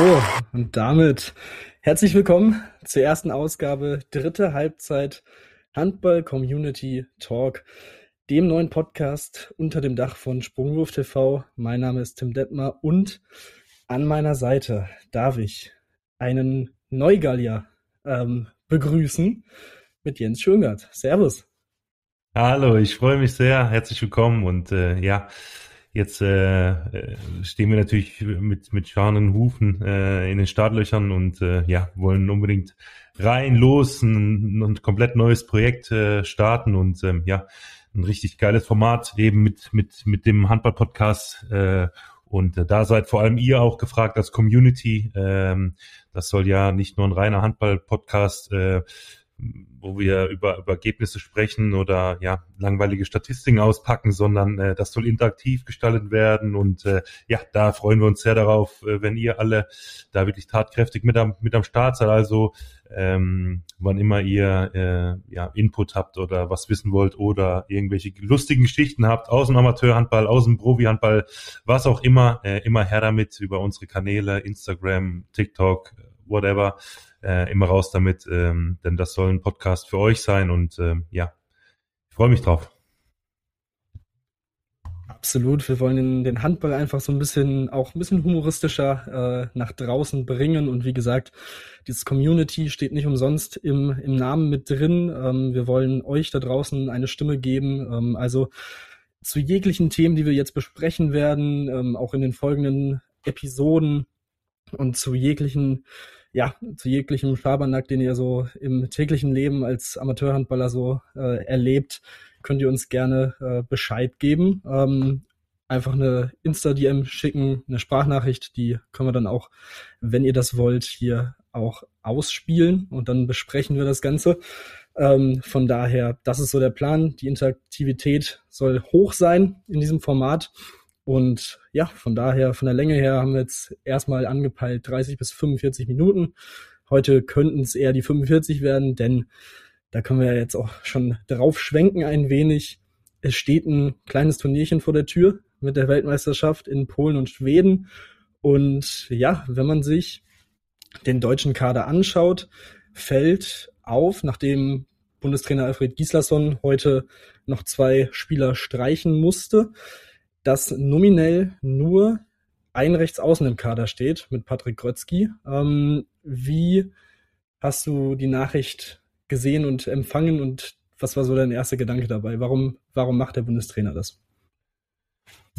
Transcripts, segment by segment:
So, und damit herzlich willkommen zur ersten Ausgabe, dritte Halbzeit Handball Community Talk, dem neuen Podcast unter dem Dach von Sprungwurf TV. Mein Name ist Tim Detmer und an meiner Seite darf ich einen Neugallier ähm, begrüßen mit Jens Schöngert. Servus. Hallo, ich freue mich sehr. Herzlich willkommen und äh, ja, Jetzt äh, äh, stehen wir natürlich mit, mit scharnen Hufen äh, in den Startlöchern und äh, ja, wollen unbedingt rein, los, ein, ein komplett neues Projekt äh, starten und ähm, ja, ein richtig geiles Format eben mit, mit, mit dem Handball-Podcast. Äh, und da seid vor allem ihr auch gefragt als Community. Ähm, das soll ja nicht nur ein reiner Handball-Podcast äh, wo wir über, über Ergebnisse sprechen oder ja langweilige Statistiken auspacken, sondern äh, das soll interaktiv gestaltet werden und äh, ja, da freuen wir uns sehr darauf, äh, wenn ihr alle da wirklich tatkräftig mit am mit am Start seid. Also ähm, wann immer ihr äh, ja Input habt oder was wissen wollt oder irgendwelche lustigen Geschichten habt aus dem Amateurhandball, aus dem Profihandball, was auch immer, äh, immer her damit über unsere Kanäle Instagram, TikTok, whatever äh, immer raus damit, ähm, denn das soll ein Podcast für euch sein und ähm, ja, ich freue mich drauf. Absolut, wir wollen den, Handball einfach so ein bisschen, auch ein bisschen humoristischer äh, nach draußen bringen und wie gesagt, dieses Community steht nicht umsonst im, im Namen mit drin. Ähm, wir wollen euch da draußen eine Stimme geben, ähm, also zu jeglichen Themen, die wir jetzt besprechen werden, ähm, auch in den folgenden Episoden und zu jeglichen ja, zu jeglichem Schabernack, den ihr so im täglichen Leben als Amateurhandballer so äh, erlebt, könnt ihr uns gerne äh, Bescheid geben. Ähm, einfach eine Insta-DM schicken, eine Sprachnachricht, die können wir dann auch, wenn ihr das wollt, hier auch ausspielen und dann besprechen wir das Ganze. Ähm, von daher, das ist so der Plan. Die Interaktivität soll hoch sein in diesem Format. Und ja, von daher, von der Länge her haben wir jetzt erstmal angepeilt 30 bis 45 Minuten. Heute könnten es eher die 45 werden, denn da können wir jetzt auch schon drauf schwenken ein wenig. Es steht ein kleines Turnierchen vor der Tür mit der Weltmeisterschaft in Polen und Schweden. Und ja, wenn man sich den deutschen Kader anschaut, fällt auf, nachdem Bundestrainer Alfred Gislason heute noch zwei Spieler streichen musste, dass nominell nur ein Rechtsaußen im Kader steht mit Patrick Grötzky. Ähm, wie hast du die Nachricht gesehen und empfangen und was war so dein erster Gedanke dabei? Warum, warum macht der Bundestrainer das?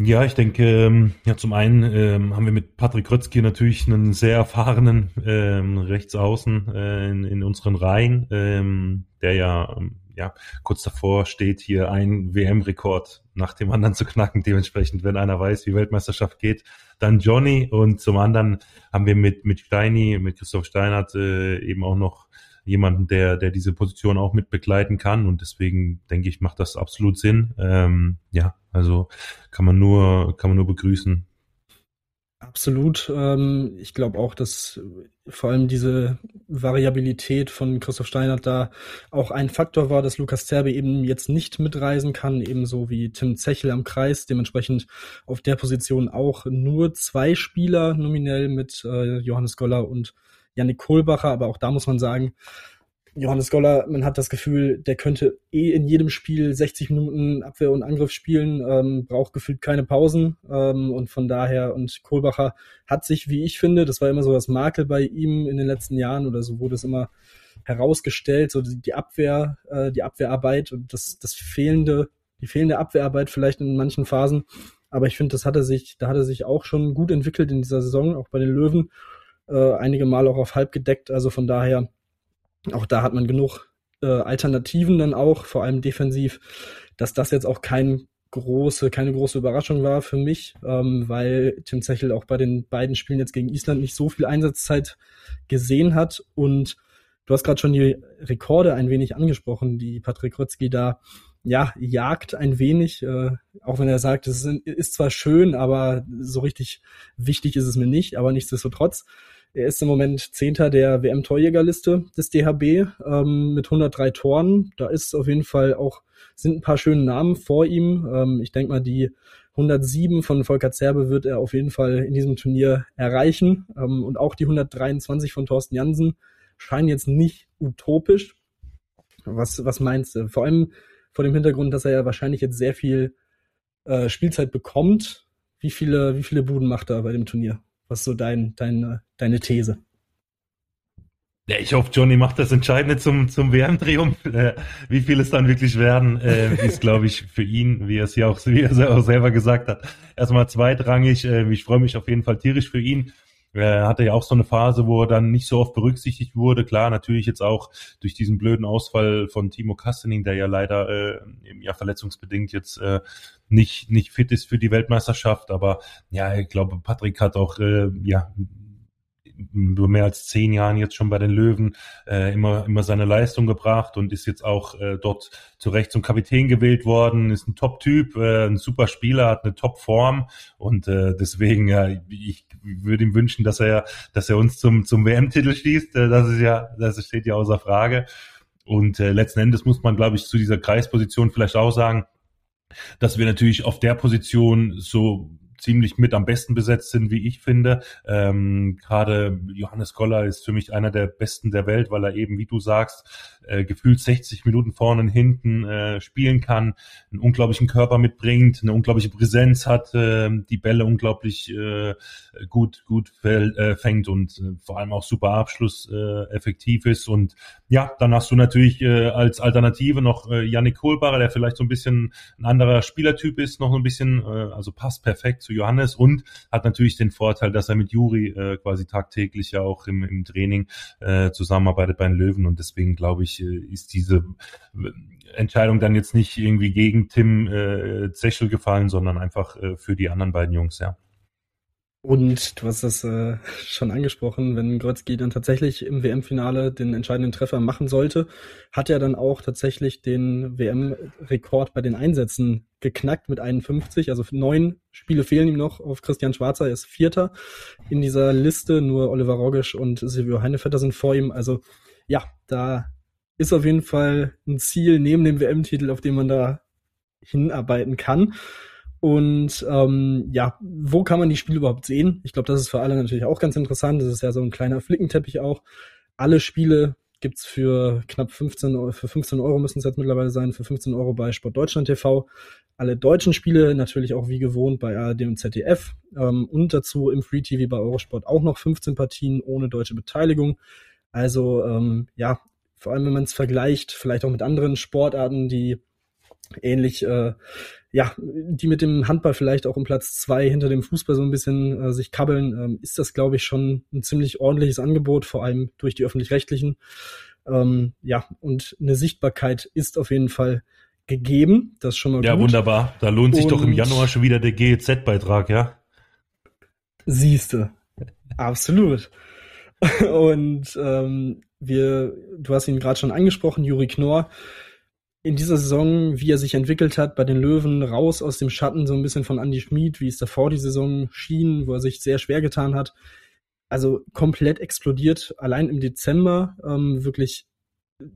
Ja, ich denke, ähm, ja, zum einen ähm, haben wir mit Patrick Grötzky natürlich einen sehr erfahrenen ähm, Rechtsaußen äh, in, in unseren Reihen, ähm, der ja ähm, ja, kurz davor steht, hier ein WM-Rekord nach dem anderen zu knacken. Dementsprechend, wenn einer weiß, wie Weltmeisterschaft geht, dann Johnny. Und zum anderen haben wir mit, mit Steini, mit Christoph Steinert äh, eben auch noch jemanden, der, der diese Position auch mit begleiten kann. Und deswegen denke ich, macht das absolut Sinn. Ähm, ja, also kann man nur, kann man nur begrüßen. Absolut. Ähm, ich glaube auch, dass vor allem diese Variabilität von Christoph Steinert da auch ein Faktor war, dass Lukas Zerbe eben jetzt nicht mitreisen kann, ebenso wie Tim Zechel am Kreis. Dementsprechend auf der Position auch nur zwei Spieler nominell mit äh, Johannes Goller und Yannick Kohlbacher. Aber auch da muss man sagen, Johannes Goller, man hat das Gefühl, der könnte eh in jedem Spiel 60 Minuten Abwehr und Angriff spielen, ähm, braucht gefühlt keine Pausen ähm, und von daher und Kohlbacher hat sich, wie ich finde, das war immer so das Makel bei ihm in den letzten Jahren oder so wurde es immer herausgestellt, so die Abwehr, äh, die Abwehrarbeit und das, das fehlende, die fehlende Abwehrarbeit vielleicht in manchen Phasen. Aber ich finde, das hat er sich, da hat er sich auch schon gut entwickelt in dieser Saison, auch bei den Löwen, äh, einige Mal auch auf halb gedeckt. Also von daher auch da hat man genug äh, Alternativen dann auch, vor allem defensiv, dass das jetzt auch kein große, keine große Überraschung war für mich, ähm, weil Tim Zechel auch bei den beiden Spielen jetzt gegen Island nicht so viel Einsatzzeit gesehen hat. Und du hast gerade schon die Rekorde ein wenig angesprochen, die Patrick Rotzki da ja jagt ein wenig, äh, auch wenn er sagt, es ist, ist zwar schön, aber so richtig wichtig ist es mir nicht, aber nichtsdestotrotz er ist im Moment Zehnter der WM-Torjägerliste des DHB ähm, mit 103 Toren. Da ist auf jeden Fall auch, sind ein paar schöne Namen vor ihm. Ähm, ich denke mal, die 107 von Volker Zerbe wird er auf jeden Fall in diesem Turnier erreichen. Ähm, und auch die 123 von Thorsten Jansen scheinen jetzt nicht utopisch. Was, was meinst du? Vor allem vor dem Hintergrund, dass er ja wahrscheinlich jetzt sehr viel äh, Spielzeit bekommt. Wie viele, wie viele Buden macht er bei dem Turnier? Was ist so dein, dein, deine These? Ja, ich hoffe, Johnny macht das Entscheidende zum, zum WM-Triumph. Äh, wie viel es dann wirklich werden, äh, ist, glaube ich, für ihn, wie er es ja auch, wie er auch selber gesagt hat, erstmal zweitrangig. Äh, ich freue mich auf jeden Fall tierisch für ihn. Er hatte ja auch so eine Phase, wo er dann nicht so oft berücksichtigt wurde. Klar, natürlich jetzt auch durch diesen blöden Ausfall von Timo Kastening, der ja leider äh, ja verletzungsbedingt jetzt äh, nicht nicht fit ist für die Weltmeisterschaft. Aber ja, ich glaube, Patrick hat auch äh, ja über mehr als zehn Jahren jetzt schon bei den Löwen äh, immer, immer seine Leistung gebracht und ist jetzt auch äh, dort zu Recht zum Kapitän gewählt worden, ist ein Top-Typ, äh, ein super Spieler, hat eine Top-Form und äh, deswegen, ja, ich würde ihm wünschen, dass er, dass er uns zum, zum WM-Titel schließt. Äh, das ist ja, das steht ja außer Frage. Und äh, letzten Endes muss man, glaube ich, zu dieser Kreisposition vielleicht auch sagen, dass wir natürlich auf der Position so ziemlich mit am besten besetzt sind, wie ich finde. Ähm, Gerade Johannes Goller ist für mich einer der besten der Welt, weil er eben, wie du sagst, äh, gefühlt 60 Minuten vorne und hinten äh, spielen kann, einen unglaublichen Körper mitbringt, eine unglaubliche Präsenz hat, äh, die Bälle unglaublich äh, gut gut äh, fängt und äh, vor allem auch super Abschluss äh, effektiv ist. Und ja, dann hast du natürlich äh, als Alternative noch äh, Yannick Kohlbarer, der vielleicht so ein bisschen ein anderer Spielertyp ist, noch ein bisschen, äh, also passt perfekt zu Johannes und hat natürlich den Vorteil, dass er mit Juri äh, quasi tagtäglich ja auch im, im Training äh, zusammenarbeitet bei den Löwen und deswegen glaube ich, äh, ist diese Entscheidung dann jetzt nicht irgendwie gegen Tim äh, Zechel gefallen, sondern einfach äh, für die anderen beiden Jungs, ja. Und du hast das äh, schon angesprochen, wenn Grotzky dann tatsächlich im WM-Finale den entscheidenden Treffer machen sollte, hat er dann auch tatsächlich den WM-Rekord bei den Einsätzen geknackt mit 51. Also neun Spiele fehlen ihm noch auf Christian Schwarzer, er ist Vierter in dieser Liste. Nur Oliver Rogisch und Silvio Heinevetter sind vor ihm. Also ja, da ist auf jeden Fall ein Ziel neben dem WM-Titel, auf den man da hinarbeiten kann. Und ähm, ja, wo kann man die Spiele überhaupt sehen? Ich glaube, das ist für alle natürlich auch ganz interessant. Das ist ja so ein kleiner Flickenteppich auch. Alle Spiele gibt's für knapp 15 Euro, für 15 Euro müssen es jetzt mittlerweile sein, für 15 Euro bei Sport Deutschland TV. Alle deutschen Spiele natürlich auch wie gewohnt bei ARD und ZDF. Ähm, und dazu im Free TV bei Eurosport auch noch 15 Partien ohne deutsche Beteiligung. Also ähm, ja, vor allem wenn man es vergleicht, vielleicht auch mit anderen Sportarten, die ähnlich äh, ja, die mit dem Handball vielleicht auch um Platz zwei hinter dem Fußball so ein bisschen äh, sich kabbeln, ähm, ist das, glaube ich, schon ein ziemlich ordentliches Angebot, vor allem durch die öffentlich-rechtlichen. Ähm, ja, und eine Sichtbarkeit ist auf jeden Fall gegeben. Das ist schon mal Ja, gut. wunderbar. Da lohnt sich und doch im Januar schon wieder der GEZ-Beitrag, ja? Siehste. Absolut. und ähm, wir, du hast ihn gerade schon angesprochen, Juri Knorr in dieser Saison, wie er sich entwickelt hat bei den Löwen, raus aus dem Schatten so ein bisschen von Andy Schmid, wie es davor die Saison schien, wo er sich sehr schwer getan hat. Also komplett explodiert, allein im Dezember ähm, wirklich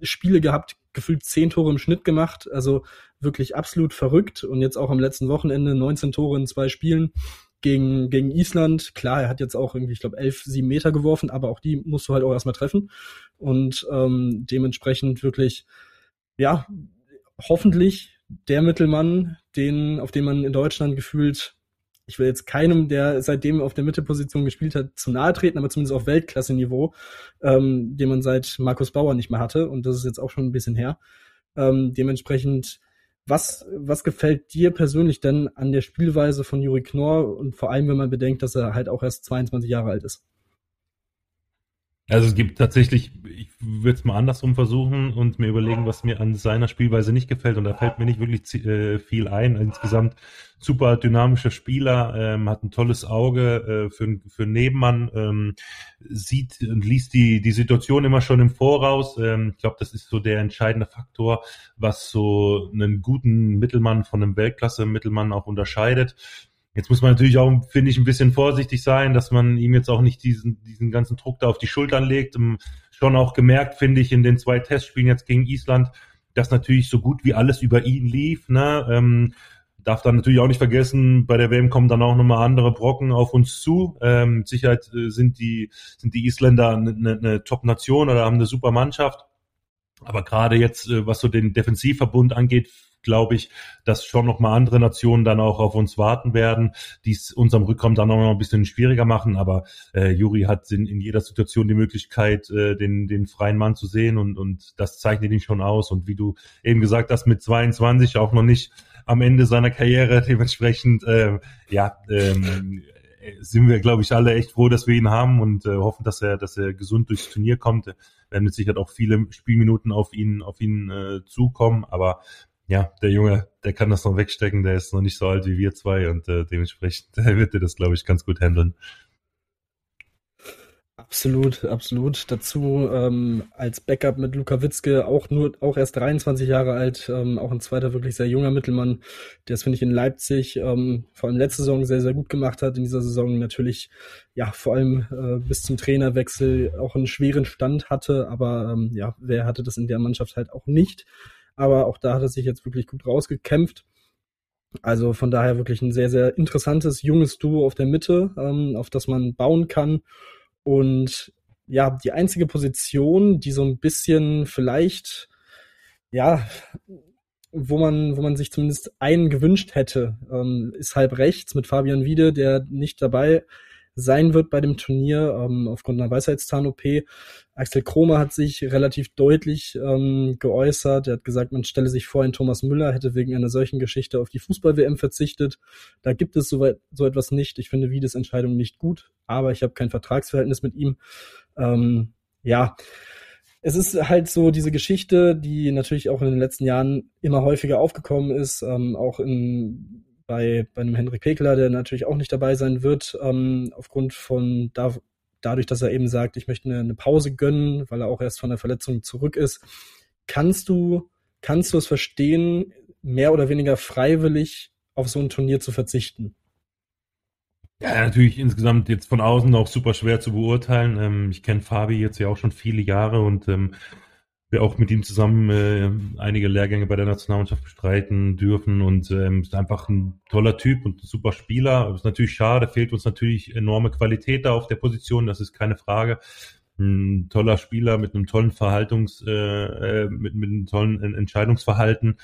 Spiele gehabt, gefühlt zehn Tore im Schnitt gemacht, also wirklich absolut verrückt und jetzt auch am letzten Wochenende 19 Tore in zwei Spielen gegen, gegen Island. Klar, er hat jetzt auch irgendwie, ich glaube, elf, sieben Meter geworfen, aber auch die musst du halt auch erstmal treffen und ähm, dementsprechend wirklich ja, hoffentlich der Mittelmann, den, auf den man in Deutschland gefühlt, ich will jetzt keinem, der seitdem auf der Mittelposition gespielt hat, zu nahe treten, aber zumindest auf Weltklasse-Niveau, ähm, den man seit Markus Bauer nicht mehr hatte. Und das ist jetzt auch schon ein bisschen her. Ähm, dementsprechend, was, was gefällt dir persönlich denn an der Spielweise von Juri Knorr und vor allem, wenn man bedenkt, dass er halt auch erst 22 Jahre alt ist? Also es gibt tatsächlich, ich würde es mal andersrum versuchen und mir überlegen, was mir an seiner Spielweise nicht gefällt. Und da fällt mir nicht wirklich äh, viel ein. Insgesamt super dynamischer Spieler, ähm, hat ein tolles Auge äh, für, für Nebenmann, ähm, sieht und liest die, die Situation immer schon im Voraus. Ähm, ich glaube, das ist so der entscheidende Faktor, was so einen guten Mittelmann von einem Weltklasse-Mittelmann auch unterscheidet. Jetzt muss man natürlich auch, finde ich, ein bisschen vorsichtig sein, dass man ihm jetzt auch nicht diesen, diesen ganzen Druck da auf die Schultern legt. Um, schon auch gemerkt, finde ich, in den zwei Testspielen jetzt gegen Island, dass natürlich so gut wie alles über ihn lief. Ne? Ähm, darf dann natürlich auch nicht vergessen, bei der WM kommen dann auch nochmal andere Brocken auf uns zu. Ähm, mit Sicherheit äh, sind die, sind die Isländer eine, eine Top-Nation oder haben eine super Mannschaft. Aber gerade jetzt, äh, was so den Defensivverbund angeht, glaube ich, dass schon noch mal andere Nationen dann auch auf uns warten werden, die es unserem Rückkommen dann auch noch ein bisschen schwieriger machen. Aber äh, Juri hat in, in jeder Situation die Möglichkeit, äh, den, den freien Mann zu sehen und, und das zeichnet ihn schon aus. Und wie du eben gesagt hast, mit 22 auch noch nicht am Ende seiner Karriere, dementsprechend, äh, ja, ähm, sind wir, glaube ich, alle echt froh, dass wir ihn haben und äh, hoffen, dass er, dass er gesund durchs Turnier kommt. Werden mit Sicherheit auch viele Spielminuten auf ihn, auf ihn äh, zukommen, aber ja, der Junge, der kann das noch wegstecken, der ist noch nicht so alt wie wir zwei und äh, dementsprechend wird er das, glaube ich, ganz gut handeln. Absolut, absolut. Dazu ähm, als Backup mit Luka Witzke, auch nur, auch erst 23 Jahre alt, ähm, auch ein zweiter wirklich sehr junger Mittelmann, der es, finde ich, in Leipzig ähm, vor allem letzte Saison sehr, sehr gut gemacht hat. In dieser Saison natürlich, ja, vor allem äh, bis zum Trainerwechsel auch einen schweren Stand hatte, aber ähm, ja, wer hatte das in der Mannschaft halt auch nicht aber auch da hat er sich jetzt wirklich gut rausgekämpft. Also von daher wirklich ein sehr, sehr interessantes, junges Duo auf der Mitte, ähm, auf das man bauen kann. Und ja, die einzige Position, die so ein bisschen vielleicht, ja, wo man, wo man sich zumindest einen gewünscht hätte, ähm, ist halb rechts mit Fabian Wiede, der nicht dabei sein wird bei dem Turnier ähm, aufgrund einer Weisheitszahn-OP. Axel Kromer hat sich relativ deutlich ähm, geäußert. Er hat gesagt, man stelle sich vor, ein Thomas Müller hätte wegen einer solchen Geschichte auf die Fußball-WM verzichtet. Da gibt es so, so etwas nicht. Ich finde Wiedes Entscheidung nicht gut, aber ich habe kein Vertragsverhältnis mit ihm. Ähm, ja, es ist halt so diese Geschichte, die natürlich auch in den letzten Jahren immer häufiger aufgekommen ist, ähm, auch in bei, bei einem Henrik Pekeler, der natürlich auch nicht dabei sein wird, ähm, aufgrund von da, dadurch, dass er eben sagt, ich möchte eine, eine Pause gönnen, weil er auch erst von der Verletzung zurück ist. Kannst du, kannst du es verstehen, mehr oder weniger freiwillig auf so ein Turnier zu verzichten? Ja, natürlich insgesamt jetzt von außen auch super schwer zu beurteilen. Ähm, ich kenne Fabi jetzt ja auch schon viele Jahre und ähm, wir auch mit ihm zusammen äh, einige Lehrgänge bei der Nationalmannschaft bestreiten dürfen und ähm, ist einfach ein toller Typ und ein super Spieler. Ist natürlich schade, fehlt uns natürlich enorme Qualität da auf der Position, das ist keine Frage. Ein toller Spieler mit einem tollen Verhaltungs, äh, äh mit, mit einem tollen Entscheidungsverhalten.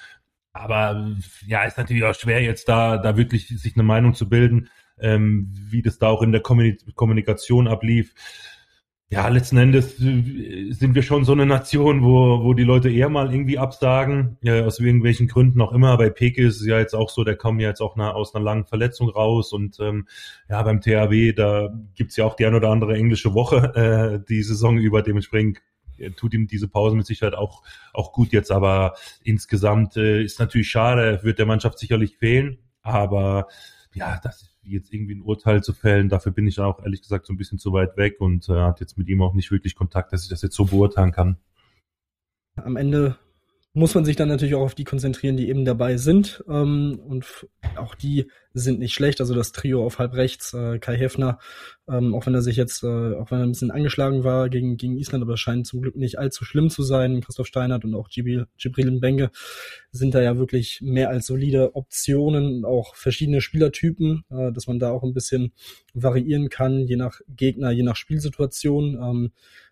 Aber ja, ist natürlich auch schwer jetzt da, da wirklich sich eine Meinung zu bilden, ähm, wie das da auch in der Kommunikation ablief ja, letzten Endes äh, sind wir schon so eine Nation, wo, wo die Leute eher mal irgendwie absagen, ja, aus irgendwelchen Gründen auch immer. Bei Peke ist es ja jetzt auch so, der kommt ja jetzt auch aus einer langen Verletzung raus und ähm, ja, beim THW, da gibt's ja auch die ein oder andere englische Woche äh, die Saison über, dementsprechend äh, tut ihm diese Pause mit Sicherheit auch, auch gut jetzt, aber insgesamt äh, ist natürlich schade, wird der Mannschaft sicherlich fehlen, aber ja, das jetzt irgendwie ein Urteil zu fällen, dafür bin ich auch ehrlich gesagt so ein bisschen zu weit weg und äh, hat jetzt mit ihm auch nicht wirklich Kontakt, dass ich das jetzt so beurteilen kann. Am Ende muss man sich dann natürlich auch auf die konzentrieren, die eben dabei sind. Ähm, und auch die sind nicht schlecht. Also das Trio auf halb rechts, äh, Kai Hefner, ähm, auch wenn er sich jetzt, äh, auch wenn er ein bisschen angeschlagen war gegen, gegen Island, aber es scheint zum Glück nicht allzu schlimm zu sein. Christoph Steinert und auch Gibril, Gibril Benge sind da ja wirklich mehr als solide Optionen, auch verschiedene Spielertypen, äh, dass man da auch ein bisschen variieren kann, je nach Gegner, je nach Spielsituation. Ähm,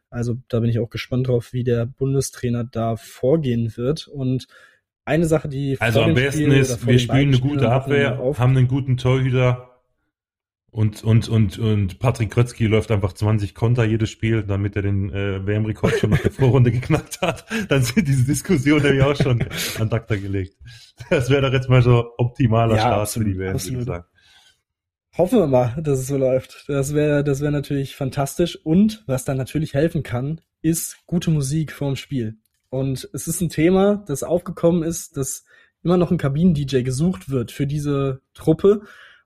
also da bin ich auch gespannt drauf, wie der Bundestrainer da vorgehen wird. Und eine Sache, die also am besten Spiel ist, wir spielen eine gute Abwehr, haben einen guten Torhüter und und und und Patrick Krötzky läuft einfach 20 Konter jedes Spiel, damit er den äh, WM-Rekord schon nach der Vorrunde geknackt hat. Dann sind diese Diskussionen nämlich auch schon an Dakta gelegt. Das wäre doch jetzt mal so optimaler ja, Start absolut, für die WM, würde ich sagen. Hoffen wir mal, dass es so läuft. Das wäre das wäre natürlich fantastisch. Und was dann natürlich helfen kann, ist gute Musik vorm Spiel. Und es ist ein Thema, das aufgekommen ist, dass immer noch ein Kabinen-DJ gesucht wird für diese Truppe.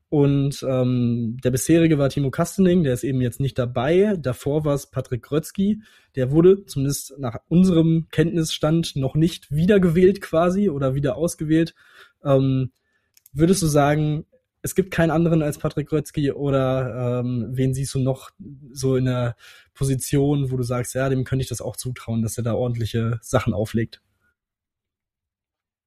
Und ähm, der bisherige war Timo Kastening, der ist eben jetzt nicht dabei. Davor war es Patrick Grötzky, der wurde zumindest nach unserem Kenntnisstand noch nicht wiedergewählt quasi oder wieder ausgewählt. Ähm, würdest du sagen, es gibt keinen anderen als Patrick Grötzky oder ähm, wen siehst du noch so in der Position, wo du sagst, ja, dem könnte ich das auch zutrauen, dass er da ordentliche Sachen auflegt?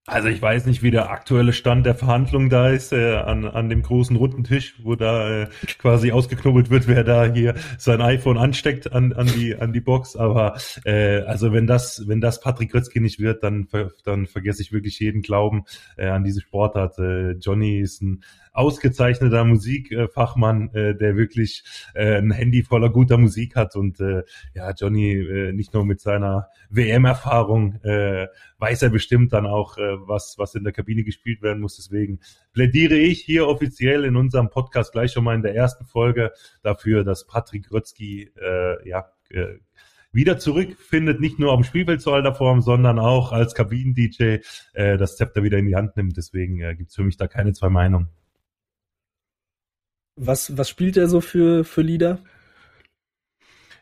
Also ich weiß nicht, wie der aktuelle Stand der Verhandlung da ist, äh, an, an dem großen runden Tisch, wo da äh, quasi ausgeknubbelt wird, wer da hier sein iPhone ansteckt an, an die an die Box. Aber äh, also wenn das wenn das Patrick Grötzky nicht wird, dann dann vergesse ich wirklich jeden Glauben äh, an diese Sportart. Äh, Johnny ist ein ausgezeichneter Musikfachmann, äh, der wirklich äh, ein Handy voller guter Musik hat und äh, ja, Johnny äh, nicht nur mit seiner WM-Erfahrung äh, weiß er bestimmt dann auch, äh, was, was in der Kabine gespielt werden muss. Deswegen plädiere ich hier offiziell in unserem Podcast gleich schon mal in der ersten Folge dafür, dass Patrick Grötzky äh, ja, äh, wieder zurückfindet, nicht nur auf dem Spielfeld zu alter Form, sondern auch als Kabinen-DJ äh, das Zepter wieder in die Hand nimmt. Deswegen äh, gibt es für mich da keine zwei Meinungen. Was, was spielt er so für, für Lieder?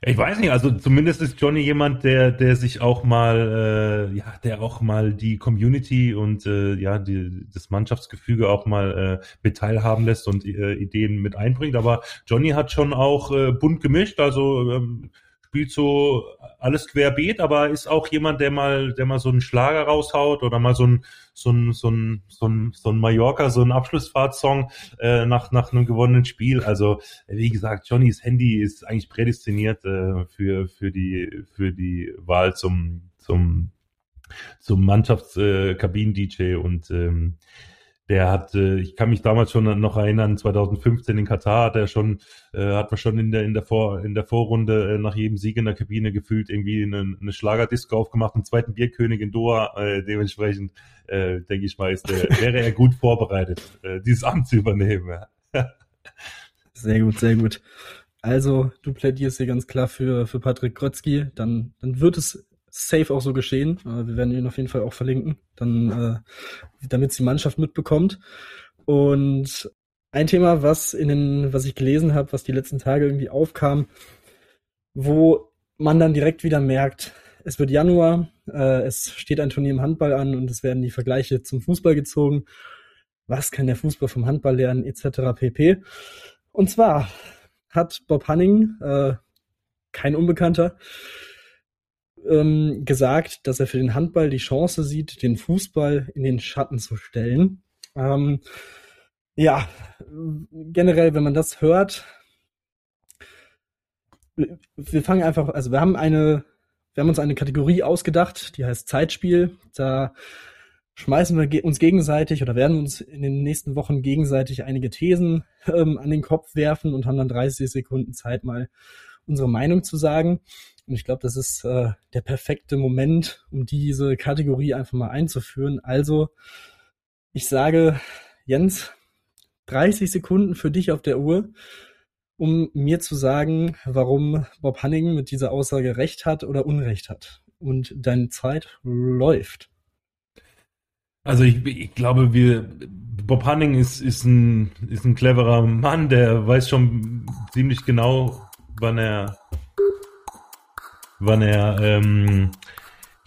Ich weiß nicht, also zumindest ist Johnny jemand, der, der sich auch mal, äh, ja, der auch mal die Community und äh, ja, die, das Mannschaftsgefüge auch mal äh, mit teilhaben lässt und äh, Ideen mit einbringt. Aber Johnny hat schon auch äh, bunt gemischt, also ähm, spielt so alles querbeet, aber ist auch jemand, der mal, der mal so einen Schlager raushaut oder mal so ein, so ein, so ein, so ein, so ein Mallorca, so ein Abschlussfahrtsong äh, nach, nach einem gewonnenen Spiel. Also, wie gesagt, Johnnys Handy ist eigentlich prädestiniert äh, für, für die, für die Wahl zum, zum, zum Mannschaftskabinen-DJ äh, und ähm, der hat, äh, ich kann mich damals schon noch erinnern, 2015 in Katar hat er schon, äh, hat man schon in der in der Vor in der Vorrunde äh, nach jedem Sieg in der Kabine gefühlt irgendwie eine, eine Schlagerdisco aufgemacht, einen zweiten Bierkönig in Doha. Äh, dementsprechend äh, denke ich mal, ist der, wäre er gut vorbereitet, äh, dieses Amt zu übernehmen. sehr gut, sehr gut. Also du plädierst hier ganz klar für für Patrick Krotzki, dann dann wird es safe auch so geschehen. Äh, wir werden ihn auf jeden Fall auch verlinken, dann, äh, damit die Mannschaft mitbekommt. Und ein Thema, was in den, was ich gelesen habe, was die letzten Tage irgendwie aufkam, wo man dann direkt wieder merkt, es wird Januar, äh, es steht ein Turnier im Handball an und es werden die Vergleiche zum Fußball gezogen. Was kann der Fußball vom Handball lernen, etc. pp. Und zwar hat Bob Hanning, äh, kein Unbekannter, ähm, gesagt, dass er für den Handball die Chance sieht, den Fußball in den Schatten zu stellen. Ähm, ja, generell, wenn man das hört, wir fangen einfach, also wir haben eine, wir haben uns eine Kategorie ausgedacht, die heißt Zeitspiel. Da schmeißen wir uns gegenseitig oder werden uns in den nächsten Wochen gegenseitig einige Thesen ähm, an den Kopf werfen und haben dann 30 Sekunden Zeit, mal unsere Meinung zu sagen. Und ich glaube, das ist äh, der perfekte Moment, um diese Kategorie einfach mal einzuführen. Also, ich sage, Jens, 30 Sekunden für dich auf der Uhr, um mir zu sagen, warum Bob Hanning mit dieser Aussage recht hat oder Unrecht hat. Und deine Zeit läuft. Also ich, ich glaube, wir Bob Hanning ist, ist, ein, ist ein cleverer Mann, der weiß schon ziemlich genau, wann er wann er ähm,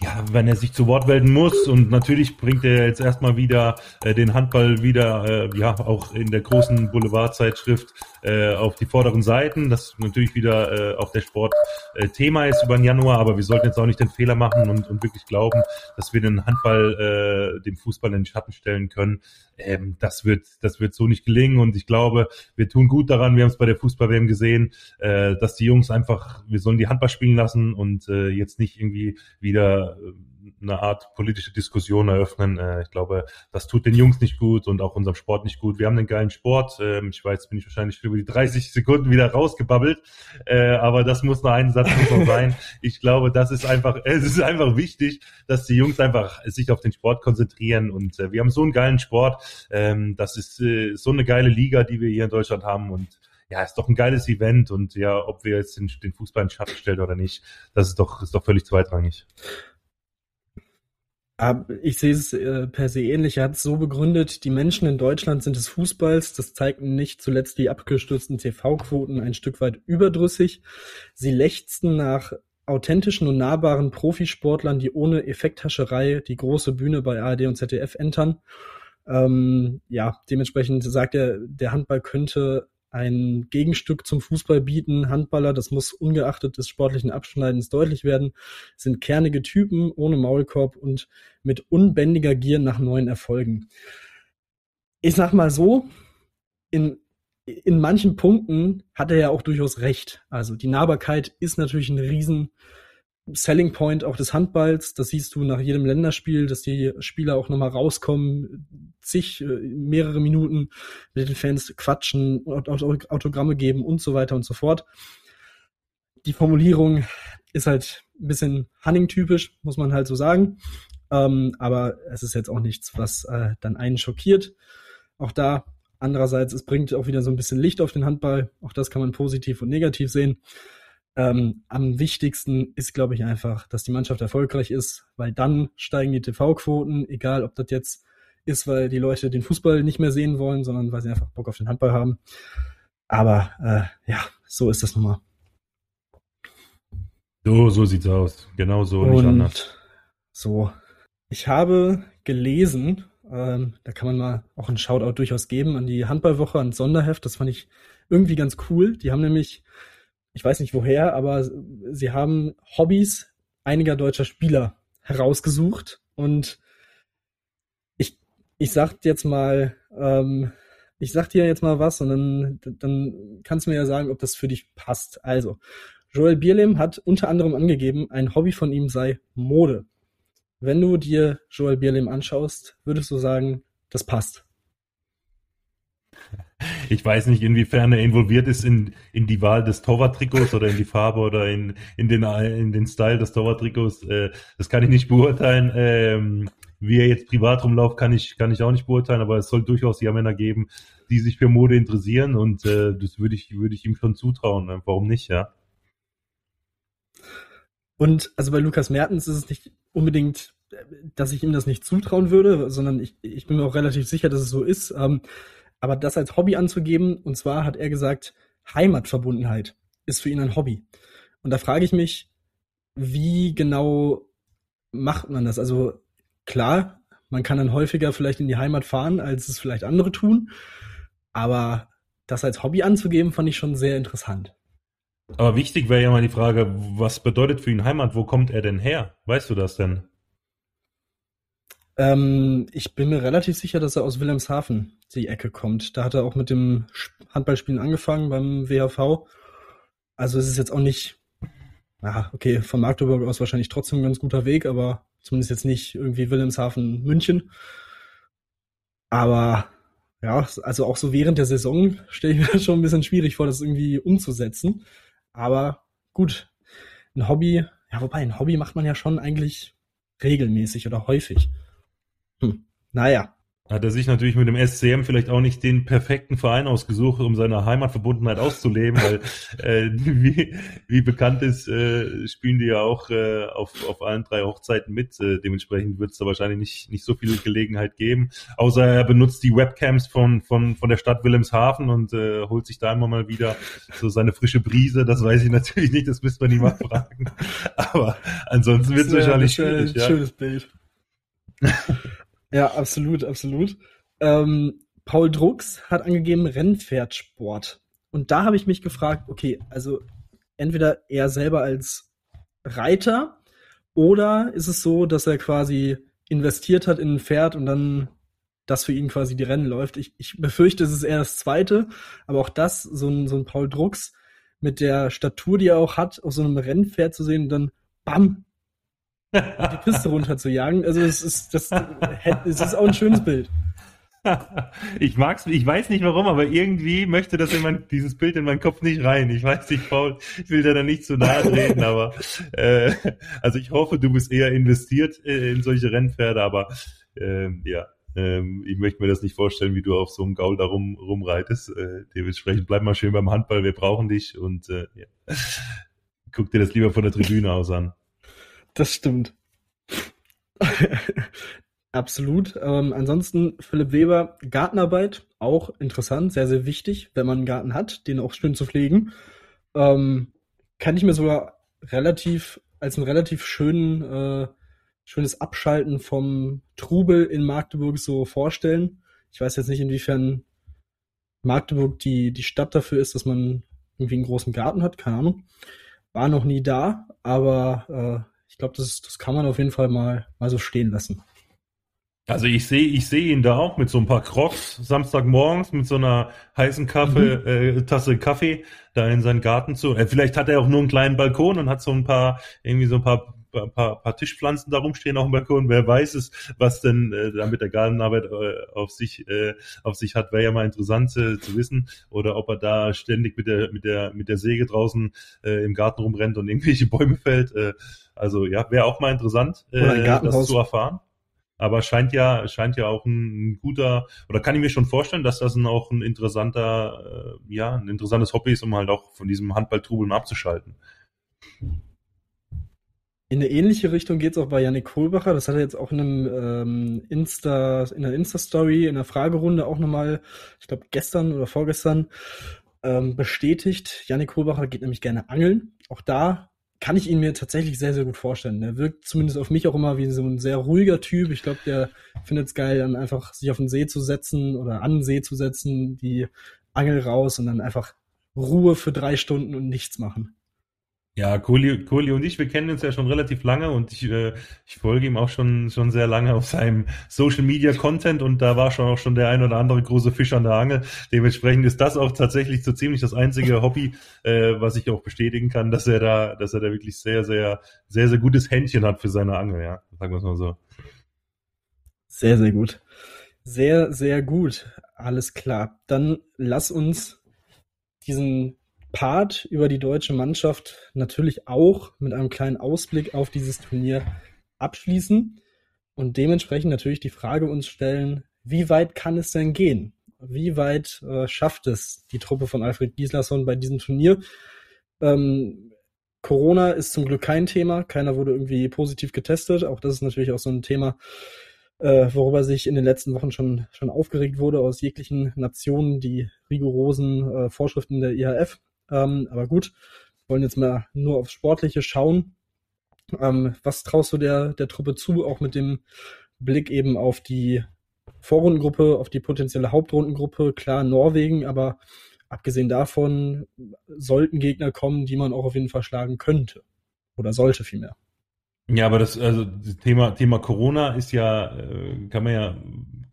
ja, wenn er sich zu Wort melden muss und natürlich bringt er jetzt erstmal wieder äh, den Handball wieder, äh, ja, auch in der großen Boulevardzeitschrift äh, auf die vorderen Seiten, das natürlich wieder äh, auch der Sport äh, Thema ist über den Januar, aber wir sollten jetzt auch nicht den Fehler machen und, und wirklich glauben, dass wir den Handball äh, dem Fußball in den Schatten stellen können. Ähm, das wird, das wird so nicht gelingen und ich glaube, wir tun gut daran, wir haben es bei der Fußball-WM gesehen, äh, dass die Jungs einfach, wir sollen die Handball spielen lassen und äh, jetzt nicht irgendwie wieder eine Art politische Diskussion eröffnen. Äh, ich glaube, das tut den Jungs nicht gut und auch unserem Sport nicht gut. Wir haben einen geilen Sport. Ähm, ich weiß, bin ich wahrscheinlich über die 30 Sekunden wieder rausgebabbelt, äh, aber das muss nur ein Satz noch sein. Ich glaube, das ist einfach, es ist einfach wichtig, dass die Jungs einfach sich auf den Sport konzentrieren und äh, wir haben so einen geilen Sport. Ähm, das ist so eine geile Liga, die wir hier in Deutschland haben und ja, ist doch ein geiles Event und ja, ob wir jetzt den, den Fußball in Schatten stellen oder nicht, das ist doch, ist doch völlig zweitrangig. Ich sehe es äh, per se ähnlich. Er hat es so begründet, die Menschen in Deutschland sind des Fußballs. Das zeigten nicht zuletzt die abgestürzten TV-Quoten ein Stück weit überdrüssig. Sie lechzten nach authentischen und nahbaren Profisportlern, die ohne Effekthascherei die große Bühne bei ARD und ZDF entern. Ähm, ja, dementsprechend sagt er, der Handball könnte ein Gegenstück zum Fußball bieten. Handballer, das muss ungeachtet des sportlichen Abschneidens deutlich werden, sind kernige Typen ohne Maulkorb und mit unbändiger Gier nach neuen Erfolgen. Ich sag mal so, in, in manchen Punkten hat er ja auch durchaus recht. Also die Nahbarkeit ist natürlich ein riesen Selling Point auch des Handballs. Das siehst du nach jedem Länderspiel, dass die Spieler auch nochmal rauskommen, sich äh, mehrere Minuten mit den Fans quatschen, Autogramme geben und so weiter und so fort. Die Formulierung ist halt ein bisschen Hunning-typisch, muss man halt so sagen. Ähm, aber es ist jetzt auch nichts, was äh, dann einen schockiert. Auch da andererseits, es bringt auch wieder so ein bisschen Licht auf den Handball. Auch das kann man positiv und negativ sehen. Ähm, am wichtigsten ist, glaube ich, einfach, dass die Mannschaft erfolgreich ist, weil dann steigen die TV-Quoten, egal ob das jetzt ist, weil die Leute den Fußball nicht mehr sehen wollen, sondern weil sie einfach Bock auf den Handball haben. Aber äh, ja, so ist das nun mal. So, so sieht's aus. Genau so, nicht anders. So, ich habe gelesen, ähm, da kann man mal auch einen Shoutout durchaus geben an die Handballwoche, an Sonderheft. Das fand ich irgendwie ganz cool. Die haben nämlich ich weiß nicht woher, aber sie haben Hobbys einiger deutscher Spieler herausgesucht und ich, ich sag jetzt mal, ähm, ich sag dir jetzt mal was und dann, dann kannst du mir ja sagen, ob das für dich passt. Also, Joel Bierlehm hat unter anderem angegeben, ein Hobby von ihm sei Mode. Wenn du dir Joel Bierlehm anschaust, würdest du sagen, das passt ich weiß nicht, inwiefern er involviert ist in, in die Wahl des Torwarttrikots oder in die Farbe oder in, in, den, in den Style des Torwarttrikots. Äh, das kann ich nicht beurteilen. Ähm, wie er jetzt privat rumläuft, kann ich, kann ich auch nicht beurteilen, aber es soll durchaus ja Männer geben, die sich für Mode interessieren und äh, das würde ich, würde ich ihm schon zutrauen. Warum nicht, ja? Und also bei Lukas Mertens ist es nicht unbedingt, dass ich ihm das nicht zutrauen würde, sondern ich, ich bin mir auch relativ sicher, dass es so ist. Ähm, aber das als Hobby anzugeben, und zwar hat er gesagt, Heimatverbundenheit ist für ihn ein Hobby. Und da frage ich mich, wie genau macht man das? Also klar, man kann dann häufiger vielleicht in die Heimat fahren, als es vielleicht andere tun. Aber das als Hobby anzugeben, fand ich schon sehr interessant. Aber wichtig wäre ja mal die Frage, was bedeutet für ihn Heimat? Wo kommt er denn her? Weißt du das denn? Ähm, ich bin mir relativ sicher, dass er aus Wilhelmshaven die Ecke kommt. Da hat er auch mit dem Handballspielen angefangen beim WHV. Also es ist jetzt auch nicht, ja, okay, von Magdeburg aus wahrscheinlich trotzdem ein ganz guter Weg, aber zumindest jetzt nicht irgendwie Wilhelmshaven, München. Aber ja, also auch so während der Saison stelle ich mir das schon ein bisschen schwierig vor, das irgendwie umzusetzen. Aber gut, ein Hobby, ja, wobei ein Hobby macht man ja schon eigentlich regelmäßig oder häufig. Hm. Naja. Hat er sich natürlich mit dem SCM vielleicht auch nicht den perfekten Verein ausgesucht, um seine Heimatverbundenheit auszuleben, weil äh, wie, wie bekannt ist, äh, spielen die ja auch äh, auf, auf allen drei Hochzeiten mit. Äh, dementsprechend wird es da wahrscheinlich nicht, nicht so viel Gelegenheit geben. Außer er benutzt die Webcams von, von, von der Stadt Wilhelmshaven und äh, holt sich da immer mal wieder so seine frische Brise. Das weiß ich natürlich nicht, das müsste man nie mal fragen. Aber ansonsten wird es wahrscheinlich schwierig. Ein ja. schönes Bild. Ja, absolut, absolut. Ähm, Paul Drucks hat angegeben Rennpferdsport. Und da habe ich mich gefragt, okay, also entweder er selber als Reiter oder ist es so, dass er quasi investiert hat in ein Pferd und dann das für ihn quasi die Rennen läuft. Ich, ich befürchte, es ist eher das Zweite, aber auch das, so ein, so ein Paul Drucks mit der Statur, die er auch hat, auf so einem Rennpferd zu sehen und dann bam, die Piste runter zu jagen. Also es ist, das, es ist auch ein schönes Bild. Ich mag's, ich weiß nicht warum, aber irgendwie möchte das in dieses Bild in meinen Kopf nicht rein. Ich weiß nicht, Paul, ich will da nicht zu nahe treten, aber äh, also ich hoffe, du bist eher investiert äh, in solche Rennpferde, aber äh, ja, äh, ich möchte mir das nicht vorstellen, wie du auf so einem Gaul da rum, rumreitest. Äh, dementsprechend bleib mal schön beim Handball, wir brauchen dich und äh, ja. guck dir das lieber von der Tribüne aus an. Das stimmt. Absolut. Ähm, ansonsten Philipp Weber, Gartenarbeit, auch interessant, sehr, sehr wichtig, wenn man einen Garten hat, den auch schön zu pflegen. Ähm, kann ich mir sogar relativ, als ein relativ schönen, äh, schönes Abschalten vom Trubel in Magdeburg so vorstellen. Ich weiß jetzt nicht, inwiefern Magdeburg die, die Stadt dafür ist, dass man irgendwie einen großen Garten hat, keine Ahnung. War noch nie da, aber äh, ich glaube, das, das kann man auf jeden Fall mal, mal so stehen lassen. Also ich sehe ich sehe ihn da auch mit so ein paar Crocs Samstagmorgens mit so einer heißen Kaffee, mhm. äh, Tasse Kaffee da in seinen Garten zu. Äh, vielleicht hat er auch nur einen kleinen Balkon und hat so ein paar irgendwie so ein paar paar, paar, paar Tischpflanzen da rumstehen auf dem Balkon. Wer weiß es, was denn äh, da mit der Gartenarbeit äh, auf sich äh, auf sich hat, wäre ja mal interessant äh, zu wissen. Oder ob er da ständig mit der mit der mit der Säge draußen äh, im Garten rumrennt und irgendwelche Bäume fällt. Äh, also ja, wäre auch mal interessant, äh, das zu erfahren. Aber scheint ja, scheint ja auch ein, ein, guter, oder kann ich mir schon vorstellen, dass das ein, auch ein interessanter, äh, ja, ein interessantes Hobby ist, um halt auch von diesem Handballtrubel abzuschalten. In eine ähnliche Richtung geht es auch bei Yannick Kohlbacher. Das hat er jetzt auch in einem ähm, Insta, in einer Insta-Story, in der Fragerunde auch nochmal, ich glaube gestern oder vorgestern, ähm, bestätigt. Yannick Kohlbacher geht nämlich gerne angeln. Auch da kann ich ihn mir tatsächlich sehr, sehr gut vorstellen. Er wirkt zumindest auf mich auch immer wie so ein sehr ruhiger Typ. Ich glaube, der findet es geil, dann einfach sich auf den See zu setzen oder an den See zu setzen, die Angel raus und dann einfach Ruhe für drei Stunden und nichts machen. Ja, Kohli, Kohli und ich, wir kennen uns ja schon relativ lange und ich, äh, ich folge ihm auch schon, schon sehr lange auf seinem Social Media Content und da war schon auch schon der ein oder andere große Fisch an der Angel. Dementsprechend ist das auch tatsächlich so ziemlich das einzige Hobby, äh, was ich auch bestätigen kann, dass er da, dass er da wirklich sehr, sehr, sehr, sehr gutes Händchen hat für seine Angel, ja. Sagen wir es mal so. Sehr, sehr gut. Sehr, sehr gut. Alles klar. Dann lass uns diesen Part über die deutsche Mannschaft natürlich auch mit einem kleinen Ausblick auf dieses Turnier abschließen und dementsprechend natürlich die Frage uns stellen, wie weit kann es denn gehen? Wie weit äh, schafft es die Truppe von Alfred Gislason bei diesem Turnier? Ähm, Corona ist zum Glück kein Thema. Keiner wurde irgendwie positiv getestet. Auch das ist natürlich auch so ein Thema, äh, worüber sich in den letzten Wochen schon, schon aufgeregt wurde aus jeglichen Nationen, die rigorosen äh, Vorschriften der IHF. Ähm, aber gut, wollen jetzt mal nur aufs Sportliche schauen. Ähm, was traust du der, der Truppe zu, auch mit dem Blick eben auf die Vorrundengruppe, auf die potenzielle Hauptrundengruppe? Klar, Norwegen, aber abgesehen davon sollten Gegner kommen, die man auch auf jeden Fall schlagen könnte. Oder sollte vielmehr. Ja, aber das, also das Thema, Thema Corona ist ja, äh, kann man ja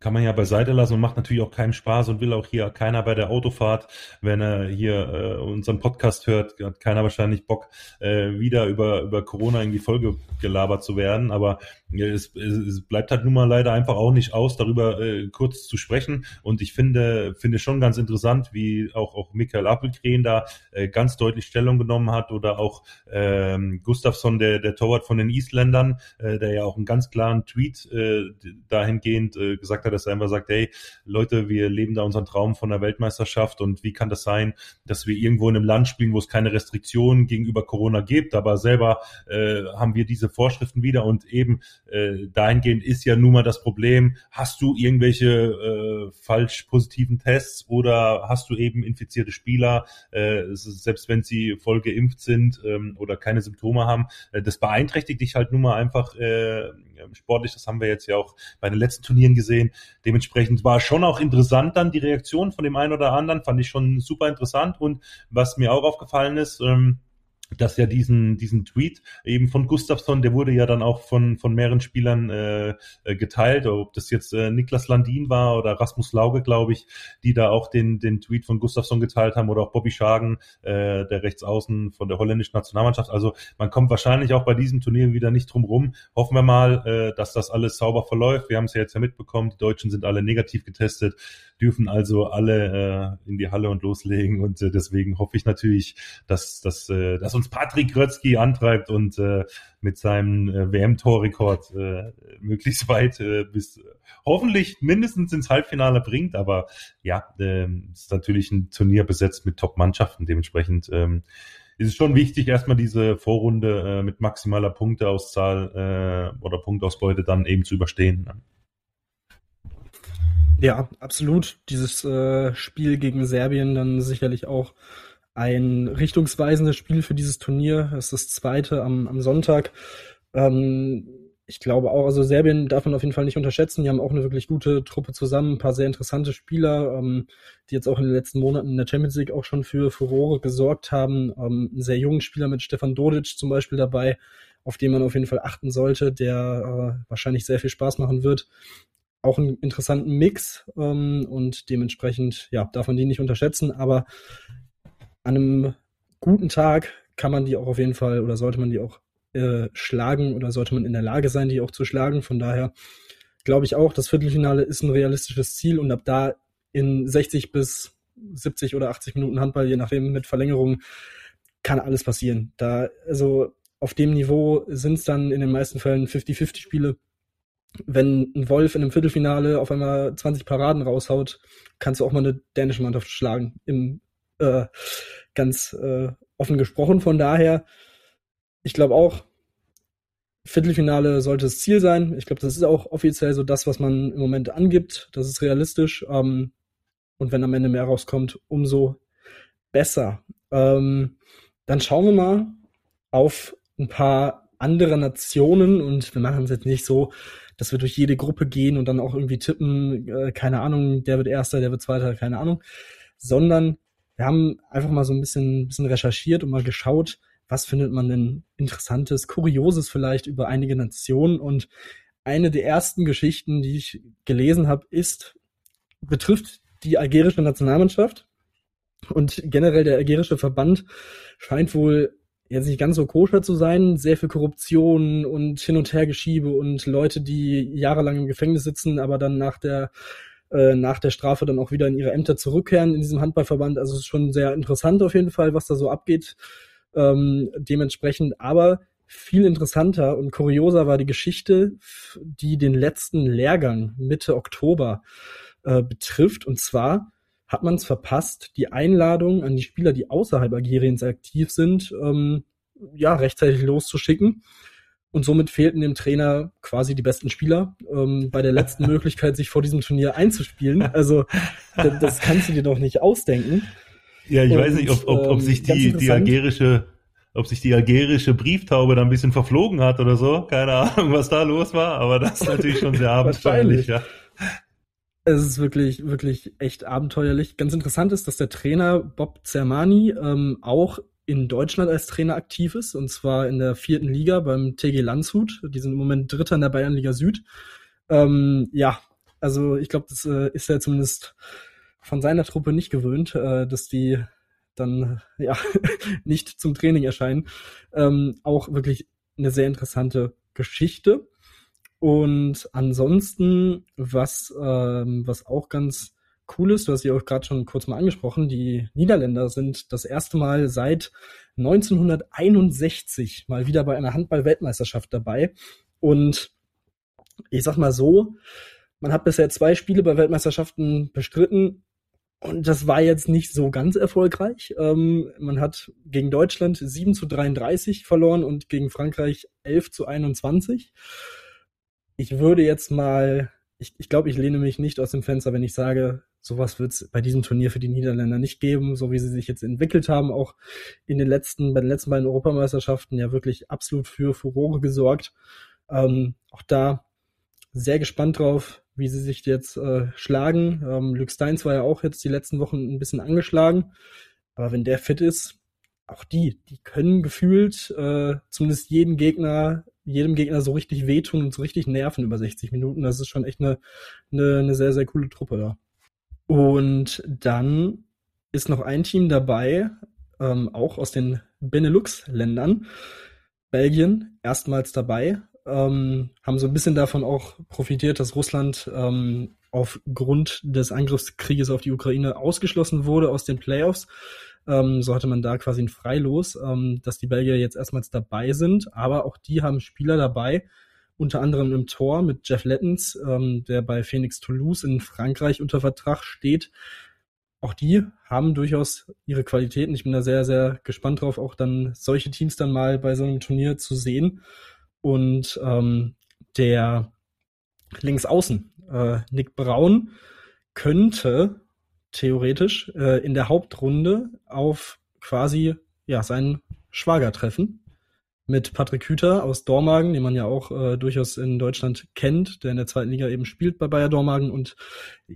kann man ja beiseite lassen und macht natürlich auch keinen Spaß und will auch hier keiner bei der Autofahrt, wenn er hier äh, unseren Podcast hört, hat keiner wahrscheinlich Bock, äh, wieder über, über Corona in die Folge gelabert zu werden. Aber ja, es, es bleibt halt nun mal leider einfach auch nicht aus, darüber äh, kurz zu sprechen. Und ich finde, finde schon ganz interessant, wie auch, auch Michael Appelgren da äh, ganz deutlich Stellung genommen hat oder auch ähm, Gustafsson, der, der Torwart von den Isländern, äh, der ja auch einen ganz klaren Tweet äh, dahingehend äh, gesagt hat, dass er einfach sagt, hey, Leute, wir leben da unseren Traum von der Weltmeisterschaft und wie kann das sein, dass wir irgendwo in einem Land spielen, wo es keine Restriktionen gegenüber Corona gibt, aber selber äh, haben wir diese Vorschriften wieder und eben äh, dahingehend ist ja nun mal das Problem, hast du irgendwelche äh, falsch positiven Tests oder hast du eben infizierte Spieler, äh, selbst wenn sie voll geimpft sind ähm, oder keine Symptome haben, äh, das beeinträchtigt dich halt nun mal einfach äh, sportlich, das haben wir jetzt ja auch bei den letzten Turnieren gesehen, Dementsprechend war schon auch interessant dann die Reaktion von dem einen oder anderen, fand ich schon super interessant. Und was mir auch aufgefallen ist, ähm, dass ja diesen, diesen Tweet eben von Gustafsson, der wurde ja dann auch von, von mehreren Spielern äh, äh, geteilt, ob das jetzt äh, Niklas Landin war oder Rasmus Lauge, glaube ich, die da auch den, den Tweet von Gustafsson geteilt haben oder auch Bobby Schagen, äh, der Rechtsaußen von der holländischen Nationalmannschaft. Also man kommt wahrscheinlich auch bei diesem Turnier wieder nicht drum rum. Hoffen wir mal, äh, dass das alles sauber verläuft. Wir haben es ja jetzt ja mitbekommen, die Deutschen sind alle negativ getestet dürfen also alle äh, in die Halle und loslegen. Und äh, deswegen hoffe ich natürlich, dass, dass, äh, dass uns Patrick Grötzky antreibt und äh, mit seinem äh, WM-Torrekord äh, möglichst weit äh, bis hoffentlich mindestens ins Halbfinale bringt. Aber ja, äh, ist natürlich ein Turnier besetzt mit Top-Mannschaften. Dementsprechend ähm, ist es schon wichtig, erstmal diese Vorrunde äh, mit maximaler Punkteauszahl äh, oder Punktausbeute dann eben zu überstehen. Ne? Ja, absolut. Dieses äh, Spiel gegen Serbien dann sicherlich auch ein richtungsweisendes Spiel für dieses Turnier. Das ist das zweite am, am Sonntag. Ähm, ich glaube auch, also Serbien darf man auf jeden Fall nicht unterschätzen. Die haben auch eine wirklich gute Truppe zusammen, ein paar sehr interessante Spieler, ähm, die jetzt auch in den letzten Monaten in der Champions League auch schon für Furore gesorgt haben. Ähm, einen sehr jungen Spieler mit Stefan Dodic zum Beispiel dabei, auf den man auf jeden Fall achten sollte, der äh, wahrscheinlich sehr viel Spaß machen wird. Auch einen interessanten Mix ähm, und dementsprechend, ja, darf man die nicht unterschätzen, aber an einem guten Tag kann man die auch auf jeden Fall oder sollte man die auch äh, schlagen oder sollte man in der Lage sein, die auch zu schlagen. Von daher glaube ich auch, das Viertelfinale ist ein realistisches Ziel und ab da in 60 bis 70 oder 80 Minuten Handball, je nachdem mit Verlängerung, kann alles passieren. Da, also auf dem Niveau sind es dann in den meisten Fällen 50-50 Spiele. Wenn ein Wolf in einem Viertelfinale auf einmal 20 Paraden raushaut, kannst du auch mal eine dänische Mannschaft schlagen. Im äh, ganz äh, offen gesprochen. Von daher ich glaube auch, Viertelfinale sollte das Ziel sein. Ich glaube, das ist auch offiziell so das, was man im Moment angibt. Das ist realistisch. Ähm, und wenn am Ende mehr rauskommt, umso besser. Ähm, dann schauen wir mal auf ein paar andere Nationen und wir machen es jetzt nicht so, dass wir durch jede Gruppe gehen und dann auch irgendwie tippen, äh, keine Ahnung, der wird Erster, der wird Zweiter, keine Ahnung, sondern wir haben einfach mal so ein bisschen, bisschen recherchiert und mal geschaut, was findet man denn Interessantes, Kurioses vielleicht über einige Nationen. Und eine der ersten Geschichten, die ich gelesen habe, ist, betrifft die algerische Nationalmannschaft. Und generell der algerische Verband scheint wohl jetzt nicht ganz so koscher zu sein. Sehr viel Korruption und Hin- und Hergeschiebe und Leute, die jahrelang im Gefängnis sitzen, aber dann nach der äh, nach der Strafe dann auch wieder in ihre Ämter zurückkehren in diesem Handballverband. Also es ist schon sehr interessant auf jeden Fall, was da so abgeht. Ähm, dementsprechend aber viel interessanter und kurioser war die Geschichte, die den letzten Lehrgang Mitte Oktober äh, betrifft. Und zwar hat man es verpasst, die Einladung an die Spieler, die außerhalb Algeriens aktiv sind, ähm, ja, rechtzeitig loszuschicken. Und somit fehlten dem Trainer quasi die besten Spieler ähm, bei der letzten Möglichkeit, sich vor diesem Turnier einzuspielen. Also das, das kannst du dir doch nicht ausdenken. Ja, ich und, weiß nicht, ob, ob, ob sich ähm, die, die algerische, ob sich die algerische Brieftaube da ein bisschen verflogen hat oder so. Keine Ahnung, was da los war, aber das ist natürlich schon sehr abenteuerlich, ja. Es ist wirklich, wirklich echt abenteuerlich. Ganz interessant ist, dass der Trainer Bob Zermani ähm, auch in Deutschland als Trainer aktiv ist, und zwar in der vierten Liga beim TG Landshut. Die sind im Moment Dritter in der Bayernliga Süd. Ähm, ja, also ich glaube, das äh, ist ja zumindest von seiner Truppe nicht gewöhnt, äh, dass die dann ja nicht zum Training erscheinen. Ähm, auch wirklich eine sehr interessante Geschichte. Und ansonsten, was, ähm, was auch ganz cool ist, du hast ja auch gerade schon kurz mal angesprochen, die Niederländer sind das erste Mal seit 1961 mal wieder bei einer Handball-Weltmeisterschaft dabei. Und ich sag mal so, man hat bisher zwei Spiele bei Weltmeisterschaften bestritten. Und das war jetzt nicht so ganz erfolgreich. Ähm, man hat gegen Deutschland 7 zu 33 verloren und gegen Frankreich 11 zu 21. Ich würde jetzt mal, ich, ich glaube, ich lehne mich nicht aus dem Fenster, wenn ich sage, sowas wird es bei diesem Turnier für die Niederländer nicht geben, so wie sie sich jetzt entwickelt haben, auch in den letzten, bei den letzten beiden Europameisterschaften ja wirklich absolut für Furore gesorgt. Ähm, auch da sehr gespannt drauf, wie sie sich jetzt äh, schlagen. Ähm, Luke Steins war ja auch jetzt die letzten Wochen ein bisschen angeschlagen. Aber wenn der fit ist, auch die, die können gefühlt äh, zumindest jeden Gegner, jedem Gegner so richtig wehtun und so richtig nerven über 60 Minuten. Das ist schon echt eine, eine, eine sehr, sehr coole Truppe da. Und dann ist noch ein Team dabei, ähm, auch aus den Benelux-Ländern. Belgien erstmals dabei, ähm, haben so ein bisschen davon auch profitiert, dass Russland ähm, aufgrund des Angriffskrieges auf die Ukraine ausgeschlossen wurde aus den Playoffs. Ähm, so hatte man da quasi ein Freilos, ähm, dass die Belgier jetzt erstmals dabei sind. Aber auch die haben Spieler dabei, unter anderem im Tor mit Jeff Lettens, ähm, der bei Phoenix Toulouse in Frankreich unter Vertrag steht. Auch die haben durchaus ihre Qualitäten. Ich bin da sehr, sehr gespannt drauf, auch dann solche Teams dann mal bei so einem Turnier zu sehen. Und ähm, der Linksaußen, äh, Nick Braun, könnte theoretisch äh, in der Hauptrunde auf quasi ja seinen Schwager treffen. Mit Patrick Hüter aus Dormagen, den man ja auch äh, durchaus in Deutschland kennt, der in der zweiten Liga eben spielt bei Bayer Dormagen und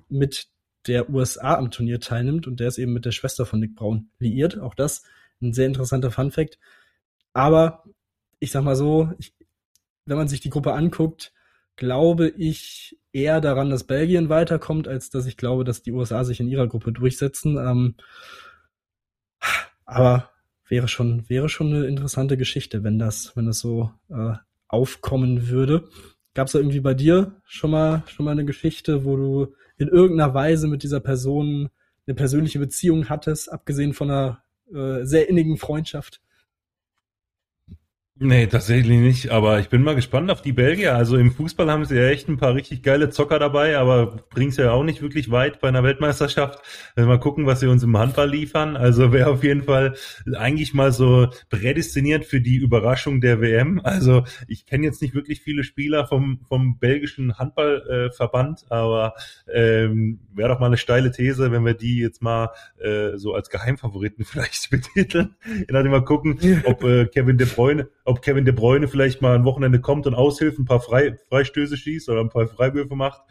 mit der USA am Turnier teilnimmt und der ist eben mit der Schwester von Nick Braun liiert. Auch das ein sehr interessanter Fun Fact. Aber ich sag mal so, ich, wenn man sich die Gruppe anguckt, glaube ich eher daran, dass Belgien weiterkommt, als dass ich glaube, dass die USA sich in ihrer Gruppe durchsetzen. Ähm, aber wäre schon, wäre schon eine interessante Geschichte, wenn das, wenn das so äh, aufkommen würde. Gab es da irgendwie bei dir schon mal, schon mal eine Geschichte, wo du in irgendeiner Weise mit dieser Person eine persönliche Beziehung hattest, abgesehen von einer äh, sehr innigen Freundschaft? Nee, tatsächlich nicht, aber ich bin mal gespannt auf die Belgier. Also im Fußball haben sie ja echt ein paar richtig geile Zocker dabei, aber bringt ja auch nicht wirklich weit bei einer Weltmeisterschaft. Also mal gucken, was sie uns im Handball liefern. Also wäre auf jeden Fall eigentlich mal so prädestiniert für die Überraschung der WM. Also ich kenne jetzt nicht wirklich viele Spieler vom, vom belgischen Handballverband, äh, aber ähm, wäre doch mal eine steile These, wenn wir die jetzt mal äh, so als Geheimfavoriten vielleicht betiteln. Nachdem mal gucken, ob äh, Kevin De Bruyne ob Kevin De Bruyne vielleicht mal ein Wochenende kommt und aushilft, ein paar Frei, Freistöße schießt oder ein paar Freiwürfe macht.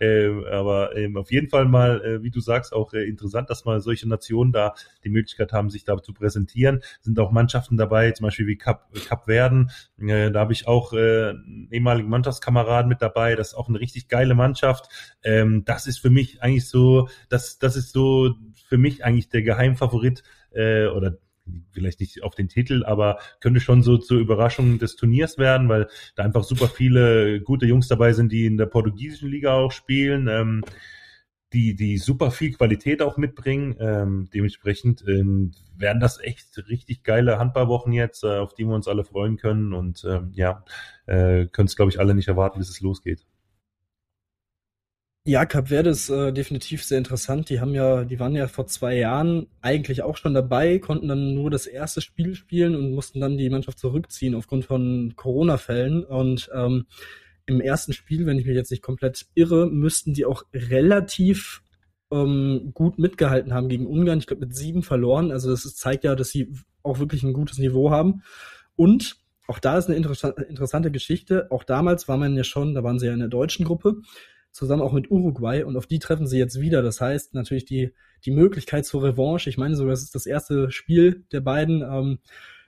Ähm, aber ähm, auf jeden Fall mal, äh, wie du sagst, auch äh, interessant, dass mal solche Nationen da die Möglichkeit haben, sich da zu präsentieren. Sind auch Mannschaften dabei, zum Beispiel wie Cap, Cap Verden. Äh, da habe ich auch äh, einen ehemaligen Mannschaftskameraden mit dabei. Das ist auch eine richtig geile Mannschaft. Ähm, das ist für mich eigentlich so, das, das ist so für mich eigentlich der Geheimfavorit äh, oder vielleicht nicht auf den Titel, aber könnte schon so zur Überraschung des Turniers werden, weil da einfach super viele gute Jungs dabei sind, die in der portugiesischen Liga auch spielen. Ähm, die, die super viel Qualität auch mitbringen. Ähm, dementsprechend ähm, werden das echt richtig geile Handballwochen jetzt, äh, auf die wir uns alle freuen können. Und ähm, ja, äh, können es, glaube ich, alle nicht erwarten, bis es losgeht. Ja, Cap Verde ist äh, definitiv sehr interessant. Die haben ja, die waren ja vor zwei Jahren eigentlich auch schon dabei, konnten dann nur das erste Spiel spielen und mussten dann die Mannschaft zurückziehen aufgrund von Corona-Fällen. Und ähm, im ersten Spiel, wenn ich mich jetzt nicht komplett irre, müssten die auch relativ ähm, gut mitgehalten haben gegen Ungarn. Ich glaube, mit sieben verloren. Also das zeigt ja, dass sie auch wirklich ein gutes Niveau haben. Und auch da ist eine interessante Geschichte. Auch damals war man ja schon, da waren sie ja in der deutschen Gruppe zusammen auch mit Uruguay und auf die treffen sie jetzt wieder. Das heißt natürlich die, die Möglichkeit zur Revanche. Ich meine sogar, das ist das erste Spiel der beiden. Ähm,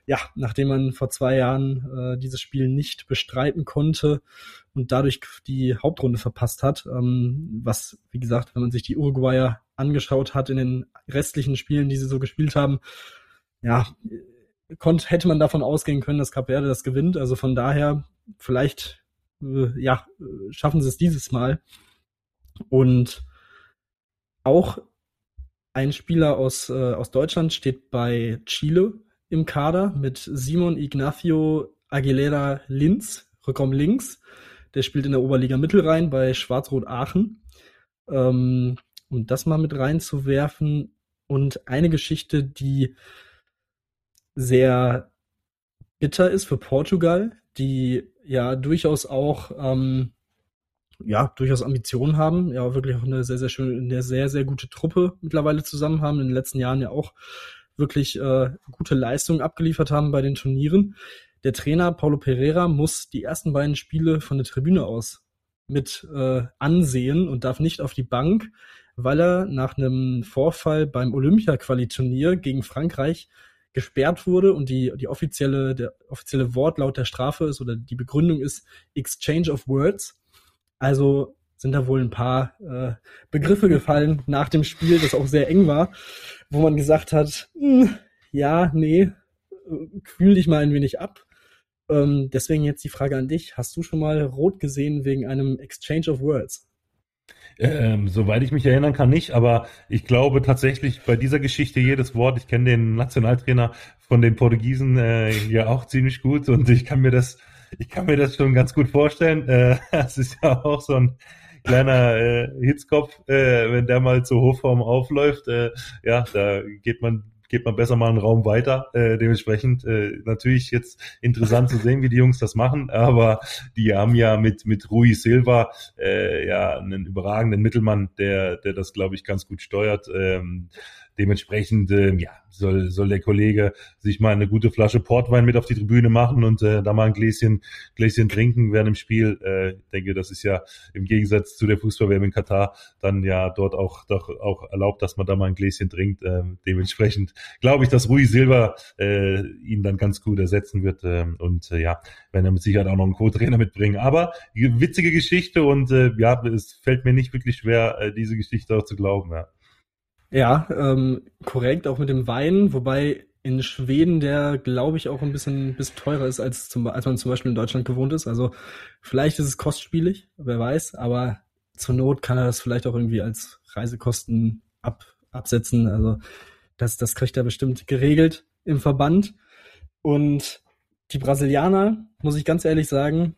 ja, nachdem man vor zwei Jahren äh, dieses Spiel nicht bestreiten konnte und dadurch die Hauptrunde verpasst hat, ähm, was, wie gesagt, wenn man sich die Uruguayer angeschaut hat in den restlichen Spielen, die sie so gespielt haben, ja, konnte, hätte man davon ausgehen können, dass Cap Verde das gewinnt. Also von daher vielleicht äh, ja, schaffen sie es dieses Mal. Und auch ein Spieler aus, äh, aus Deutschland steht bei Chile im Kader mit Simon Ignacio Aguilera Linz, Rückraum links. Der spielt in der Oberliga Mittelrhein bei Schwarz-Rot Aachen. Ähm, um das mal mit reinzuwerfen. Und eine Geschichte, die sehr bitter ist für Portugal, die ja durchaus auch ähm, ja durchaus Ambitionen haben, ja wirklich auch eine sehr sehr schöne, eine sehr sehr gute Truppe mittlerweile zusammen haben in den letzten Jahren ja auch wirklich äh, gute Leistungen abgeliefert haben bei den Turnieren. Der Trainer Paulo Pereira muss die ersten beiden Spiele von der Tribüne aus mit äh, ansehen und darf nicht auf die Bank, weil er nach einem Vorfall beim Olympia-Quali-Turnier gegen Frankreich gesperrt wurde und die, die offizielle, der offizielle Wortlaut der Strafe ist oder die Begründung ist Exchange of Words. Also sind da wohl ein paar äh, Begriffe gefallen nach dem Spiel, das auch sehr eng war, wo man gesagt hat, hm, ja, nee, kühl dich mal ein wenig ab. Ähm, deswegen jetzt die Frage an dich. Hast du schon mal rot gesehen wegen einem Exchange of Words? Ähm, soweit ich mich erinnern kann, nicht, aber ich glaube tatsächlich bei dieser Geschichte jedes Wort, ich kenne den Nationaltrainer von den Portugiesen äh, ja auch ziemlich gut und ich kann mir das, ich kann mir das schon ganz gut vorstellen. Äh, es ist ja auch so ein kleiner äh, Hitzkopf, äh, wenn der mal zur Hochform aufläuft, äh, ja, da geht man geht man besser mal einen Raum weiter. Äh, dementsprechend äh, natürlich jetzt interessant zu sehen, wie die Jungs das machen, aber die haben ja mit mit Rui Silva äh, ja einen überragenden Mittelmann, der der das glaube ich ganz gut steuert. Ähm, dementsprechend, äh, ja, soll, soll der Kollege sich mal eine gute Flasche Portwein mit auf die Tribüne machen und äh, da mal ein Gläschen, Gläschen trinken während dem Spiel. Äh, ich denke, das ist ja im Gegensatz zu der Fußballwärme in Katar dann ja dort auch, doch auch erlaubt, dass man da mal ein Gläschen trinkt. Äh, dementsprechend glaube ich, dass Rui Silva äh, ihn dann ganz gut ersetzen wird äh, und äh, ja, wenn er mit Sicherheit auch noch einen Co-Trainer mitbringen. Aber witzige Geschichte und äh, ja, es fällt mir nicht wirklich schwer, äh, diese Geschichte auch zu glauben. Ja. Ja, ähm, korrekt, auch mit dem Wein, wobei in Schweden der, glaube ich, auch ein bisschen, bisschen teurer ist, als, zum, als man zum Beispiel in Deutschland gewohnt ist. Also vielleicht ist es kostspielig, wer weiß, aber zur Not kann er das vielleicht auch irgendwie als Reisekosten ab, absetzen. Also das, das kriegt er bestimmt geregelt im Verband. Und die Brasilianer, muss ich ganz ehrlich sagen,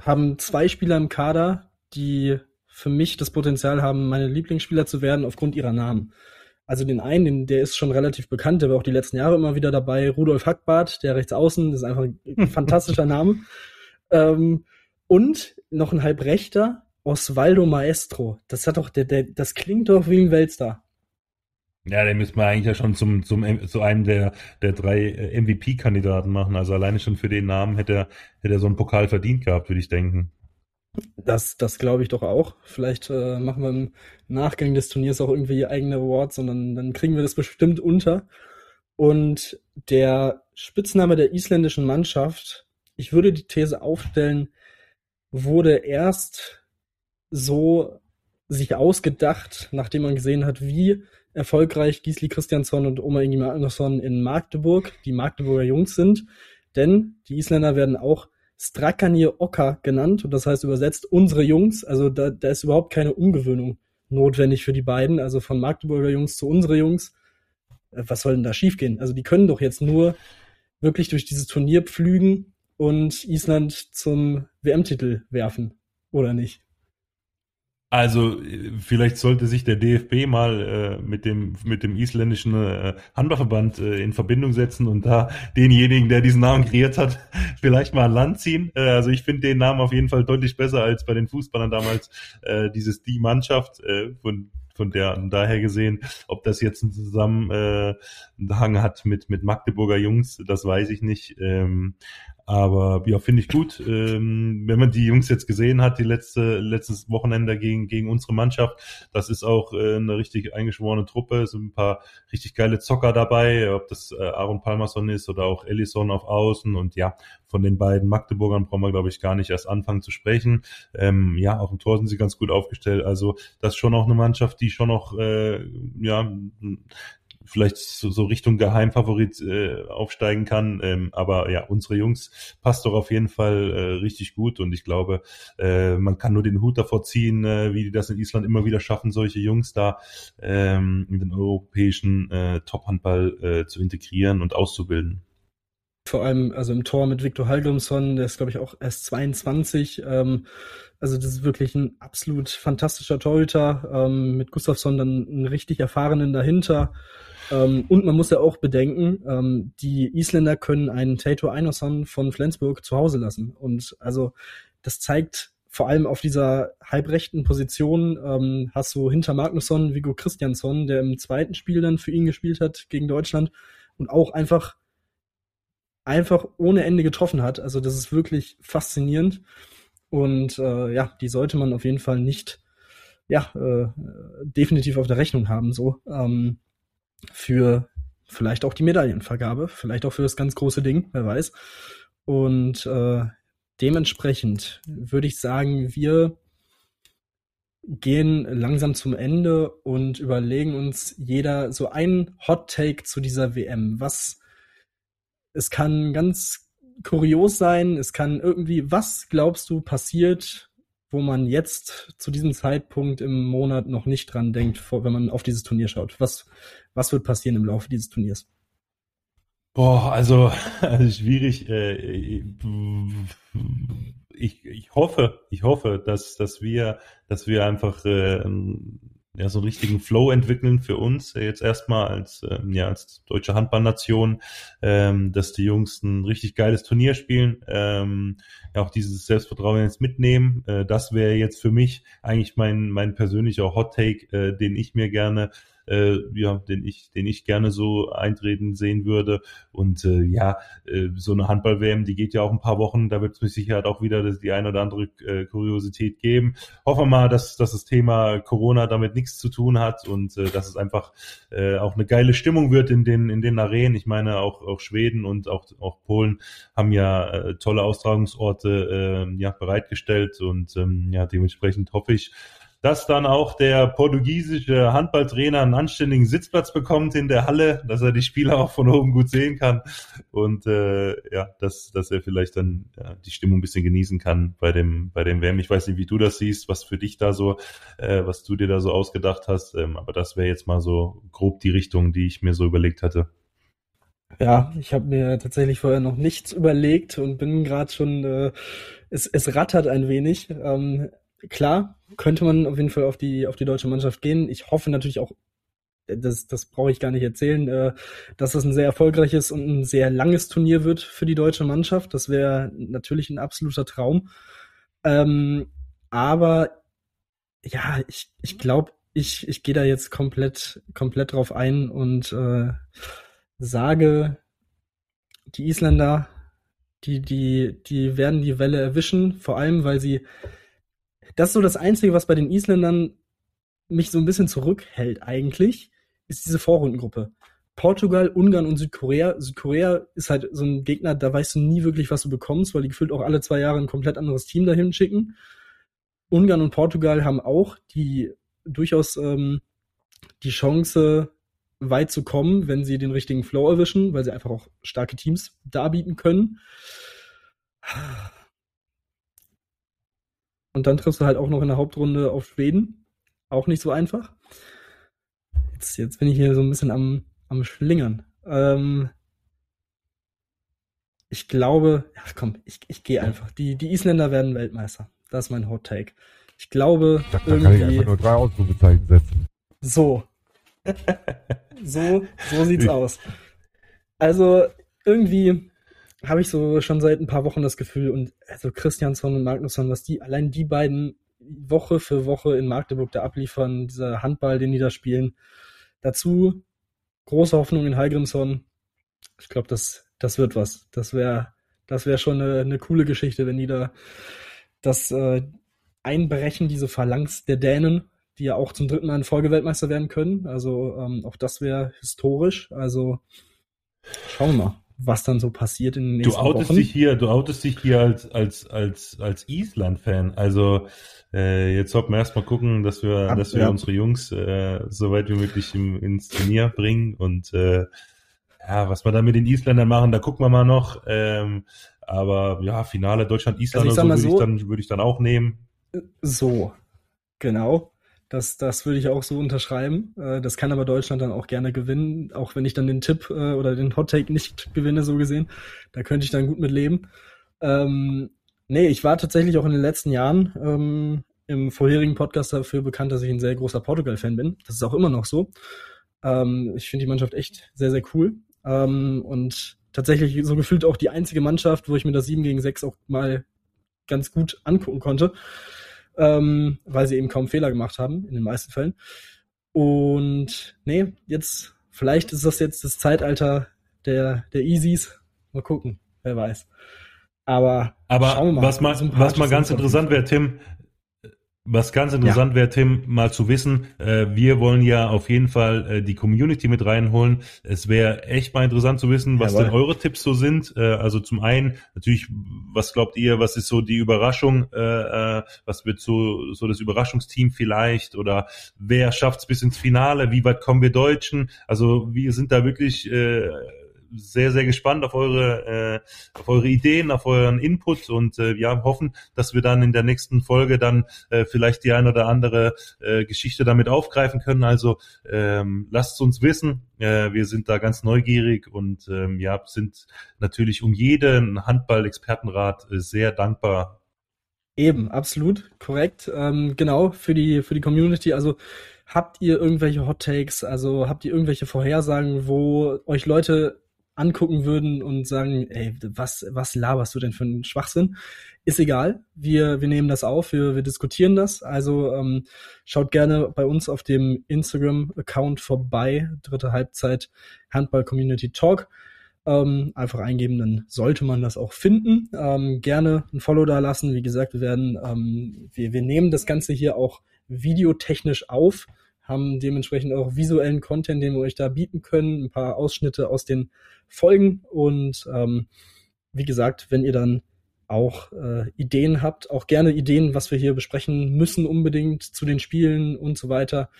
haben zwei Spieler im Kader, die für mich das Potenzial haben, meine Lieblingsspieler zu werden aufgrund ihrer Namen. Also den einen, den, der ist schon relativ bekannt, der war auch die letzten Jahre immer wieder dabei. Rudolf Hackbart, der rechts außen, das ist einfach ein fantastischer Name. Ähm, und noch ein Halbrechter, Osvaldo Maestro. Das hat doch, der, der, das klingt doch wie ein Weltstar. Ja, den müsste man eigentlich ja schon zum, zum, zu einem der, der drei äh, MVP-Kandidaten machen. Also alleine schon für den Namen hätte er, hätte er so einen Pokal verdient gehabt, würde ich denken. Das, das glaube ich doch auch. Vielleicht äh, machen wir im Nachgang des Turniers auch irgendwie eigene Awards und dann, dann kriegen wir das bestimmt unter. Und der Spitzname der isländischen Mannschaft, ich würde die These aufstellen, wurde erst so sich ausgedacht, nachdem man gesehen hat, wie erfolgreich Gisli Christiansson und Oma Ingi Magnusson in Magdeburg, die Magdeburger Jungs sind. Denn die Isländer werden auch Strakanir Oka genannt und das heißt übersetzt unsere Jungs. Also da, da ist überhaupt keine Umgewöhnung notwendig für die beiden. Also von Magdeburger Jungs zu unsere Jungs. Äh, was soll denn da schiefgehen? Also die können doch jetzt nur wirklich durch dieses Turnier pflügen und Island zum WM-Titel werfen, oder nicht? Also vielleicht sollte sich der DFB mal äh, mit dem mit dem isländischen äh, Handballverband äh, in Verbindung setzen und da denjenigen, der diesen Namen kreiert hat, vielleicht mal an Land ziehen. Äh, also ich finde den Namen auf jeden Fall deutlich besser als bei den Fußballern damals äh, dieses die Mannschaft äh, von von der daher gesehen, ob das jetzt einen Zusammenhang äh, hat mit mit Magdeburger Jungs, das weiß ich nicht. Ähm, aber ja, finde ich gut. Ähm, wenn man die Jungs jetzt gesehen hat, die letzte letztes Wochenende gegen gegen unsere Mannschaft, das ist auch äh, eine richtig eingeschworene Truppe. Es sind ein paar richtig geile Zocker dabei, ob das äh, Aaron Palmerson ist oder auch Ellison auf Außen. Und ja, von den beiden Magdeburgern brauchen wir, glaube ich, gar nicht erst anfangen zu sprechen. Ähm, ja, auch im Tor sind sie ganz gut aufgestellt. Also das ist schon auch eine Mannschaft, die schon noch äh, ja vielleicht so, Richtung Geheimfavorit äh, aufsteigen kann. Ähm, aber ja, unsere Jungs passt doch auf jeden Fall äh, richtig gut und ich glaube, äh, man kann nur den Hut davor ziehen, äh, wie die das in Island immer wieder schaffen, solche Jungs da ähm, in den europäischen äh, Top-Handball äh, zu integrieren und auszubilden vor allem also im Tor mit Viktor Hallgrimsson, der ist glaube ich auch erst 22. Ähm, also das ist wirklich ein absolut fantastischer Torhüter. Ähm, mit Gustafsson dann einen richtig erfahrenen dahinter. Ähm, und man muss ja auch bedenken, ähm, die Isländer können einen Tato Einarsson von Flensburg zu Hause lassen. Und also das zeigt vor allem auf dieser halbrechten Position ähm, hast du hinter Magnusson Viggo Christiansson, der im zweiten Spiel dann für ihn gespielt hat gegen Deutschland und auch einfach einfach ohne Ende getroffen hat. Also das ist wirklich faszinierend. Und äh, ja, die sollte man auf jeden Fall nicht, ja, äh, definitiv auf der Rechnung haben. So. Ähm, für vielleicht auch die Medaillenvergabe, vielleicht auch für das ganz große Ding, wer weiß. Und äh, dementsprechend würde ich sagen, wir gehen langsam zum Ende und überlegen uns jeder so einen Hot Take zu dieser WM. Was es kann ganz kurios sein, es kann irgendwie, was glaubst du passiert, wo man jetzt zu diesem Zeitpunkt im Monat noch nicht dran denkt, wenn man auf dieses Turnier schaut? Was, was wird passieren im Laufe dieses Turniers? Boah, also, also schwierig. Äh, ich, ich hoffe, ich hoffe, dass, dass wir, dass wir einfach äh, ja, so einen richtigen Flow entwickeln für uns äh, jetzt erstmal als, ähm, ja, als deutsche Handballnation, ähm, dass die Jungs ein richtig geiles Turnier spielen, ähm, ja auch dieses Selbstvertrauen jetzt mitnehmen. Äh, das wäre jetzt für mich eigentlich mein, mein persönlicher Hot Take, äh, den ich mir gerne äh, ja, den ich, den ich gerne so eintreten sehen würde. Und äh, ja, äh, so eine Handball-WM, die geht ja auch ein paar Wochen, da wird es mit Sicherheit auch wieder die eine oder andere äh, Kuriosität geben. Hoffen wir mal, dass, dass das Thema Corona damit nichts zu tun hat und äh, dass es einfach äh, auch eine geile Stimmung wird in den, in den Arenen. Ich meine, auch, auch Schweden und auch, auch Polen haben ja äh, tolle Austragungsorte äh, ja, bereitgestellt und ähm, ja, dementsprechend hoffe ich, dass dann auch der portugiesische Handballtrainer einen anständigen Sitzplatz bekommt in der Halle, dass er die Spieler auch von oben gut sehen kann und äh, ja, dass, dass er vielleicht dann ja, die Stimmung ein bisschen genießen kann bei dem bei dem WM. Ich weiß nicht, wie du das siehst, was für dich da so, äh, was du dir da so ausgedacht hast, ähm, aber das wäre jetzt mal so grob die Richtung, die ich mir so überlegt hatte. Ja, ich habe mir tatsächlich vorher noch nichts überlegt und bin gerade schon, äh, es, es rattert ein wenig. Ähm, klar, könnte man auf jeden Fall auf die, auf die deutsche Mannschaft gehen. Ich hoffe natürlich auch, das, das brauche ich gar nicht erzählen, äh, dass das ein sehr erfolgreiches und ein sehr langes Turnier wird für die deutsche Mannschaft. Das wäre natürlich ein absoluter Traum. Ähm, aber ja, ich, ich glaube, ich, ich gehe da jetzt komplett, komplett drauf ein und äh, sage, die Isländer, die, die, die werden die Welle erwischen, vor allem, weil sie, das ist so das Einzige, was bei den Isländern mich so ein bisschen zurückhält eigentlich, ist diese Vorrundengruppe. Portugal, Ungarn und Südkorea. Südkorea ist halt so ein Gegner, da weißt du nie wirklich, was du bekommst, weil die gefühlt auch alle zwei Jahre ein komplett anderes Team dahin schicken. Ungarn und Portugal haben auch die durchaus ähm, die Chance, weit zu kommen, wenn sie den richtigen Flow erwischen, weil sie einfach auch starke Teams darbieten können. Und dann triffst du halt auch noch in der Hauptrunde auf Schweden. Auch nicht so einfach. Jetzt, jetzt bin ich hier so ein bisschen am, am Schlingern. Ähm, ich glaube, ja komm, ich, ich gehe einfach. Die, die Isländer werden Weltmeister. Das ist mein Hot Take. Ich glaube, da, da kann ich einfach nur drei Ausrufezeichen setzen. So, so, so sieht's aus. Also irgendwie habe ich so schon seit ein paar Wochen das Gefühl und also Christiansson und Magnusson, was die allein die beiden Woche für Woche in Magdeburg da abliefern, dieser Handball, den die da spielen. Dazu große Hoffnung in Heilgrimsson. Ich glaube, das, das wird was. Das wäre das wäre schon eine, eine coole Geschichte, wenn die da das äh, Einbrechen, diese Phalanx der Dänen die ja auch zum dritten Mal in Folge Weltmeister werden können. Also ähm, auch das wäre historisch. Also schauen wir mal, was dann so passiert in den nächsten du outest Wochen. Dich hier, du outest dich hier als, als, als, als Island-Fan. Also äh, jetzt sollten wir erstmal gucken, dass wir, Ab, dass wir ja. unsere Jungs äh, so weit wie möglich im, ins Turnier bringen. Und äh, ja, was wir dann mit den Isländern machen, da gucken wir mal noch. Ähm, aber ja, Finale Deutschland-Island also so, würde, so, ich dann, würde ich dann auch nehmen. So, genau. Das, das würde ich auch so unterschreiben. Äh, das kann aber Deutschland dann auch gerne gewinnen, auch wenn ich dann den Tipp äh, oder den Hot Take nicht gewinne, so gesehen. Da könnte ich dann gut mit leben. Ähm, nee, ich war tatsächlich auch in den letzten Jahren ähm, im vorherigen Podcast dafür bekannt, dass ich ein sehr großer Portugal-Fan bin. Das ist auch immer noch so. Ähm, ich finde die Mannschaft echt sehr, sehr cool. Ähm, und tatsächlich so gefühlt auch die einzige Mannschaft, wo ich mir das 7 gegen 6 auch mal ganz gut angucken konnte ähm, weil sie eben kaum Fehler gemacht haben, in den meisten Fällen. Und nee, jetzt, vielleicht ist das jetzt das Zeitalter der, der Easies. Mal gucken, wer weiß. Aber, Aber was mal, was mal ganz interessant wäre, Tim, was ganz interessant ja. wäre, Tim, mal zu wissen, äh, wir wollen ja auf jeden Fall äh, die Community mit reinholen. Es wäre echt mal interessant zu wissen, was Jawohl. denn eure Tipps so sind. Äh, also zum einen natürlich, was glaubt ihr, was ist so die Überraschung, äh, äh, was wird so, so das Überraschungsteam vielleicht oder wer schafft's bis ins Finale, wie weit kommen wir Deutschen? Also wir sind da wirklich äh, sehr, sehr gespannt auf eure, äh, auf eure Ideen, auf euren Input und äh, ja, hoffen, dass wir dann in der nächsten Folge dann äh, vielleicht die ein oder andere äh, Geschichte damit aufgreifen können. Also ähm, lasst uns wissen. Äh, wir sind da ganz neugierig und ähm, ja, sind natürlich um jeden Handball-Expertenrat äh, sehr dankbar. Eben, absolut, korrekt. Ähm, genau, für die, für die Community. Also Habt ihr irgendwelche Hot Takes? Also habt ihr irgendwelche Vorhersagen, wo euch Leute angucken würden und sagen, ey, was, was laberst du denn für einen Schwachsinn? Ist egal. Wir, wir nehmen das auf, wir, wir diskutieren das. Also ähm, schaut gerne bei uns auf dem Instagram-Account vorbei, dritte Halbzeit Handball Community Talk. Ähm, einfach eingeben, dann sollte man das auch finden. Ähm, gerne ein Follow da lassen. Wie gesagt, wir werden, ähm, wir, wir nehmen das Ganze hier auch videotechnisch auf haben dementsprechend auch visuellen Content, den wir euch da bieten können, ein paar Ausschnitte aus den Folgen und ähm, wie gesagt, wenn ihr dann auch äh, Ideen habt, auch gerne Ideen, was wir hier besprechen müssen unbedingt zu den Spielen und so weiter,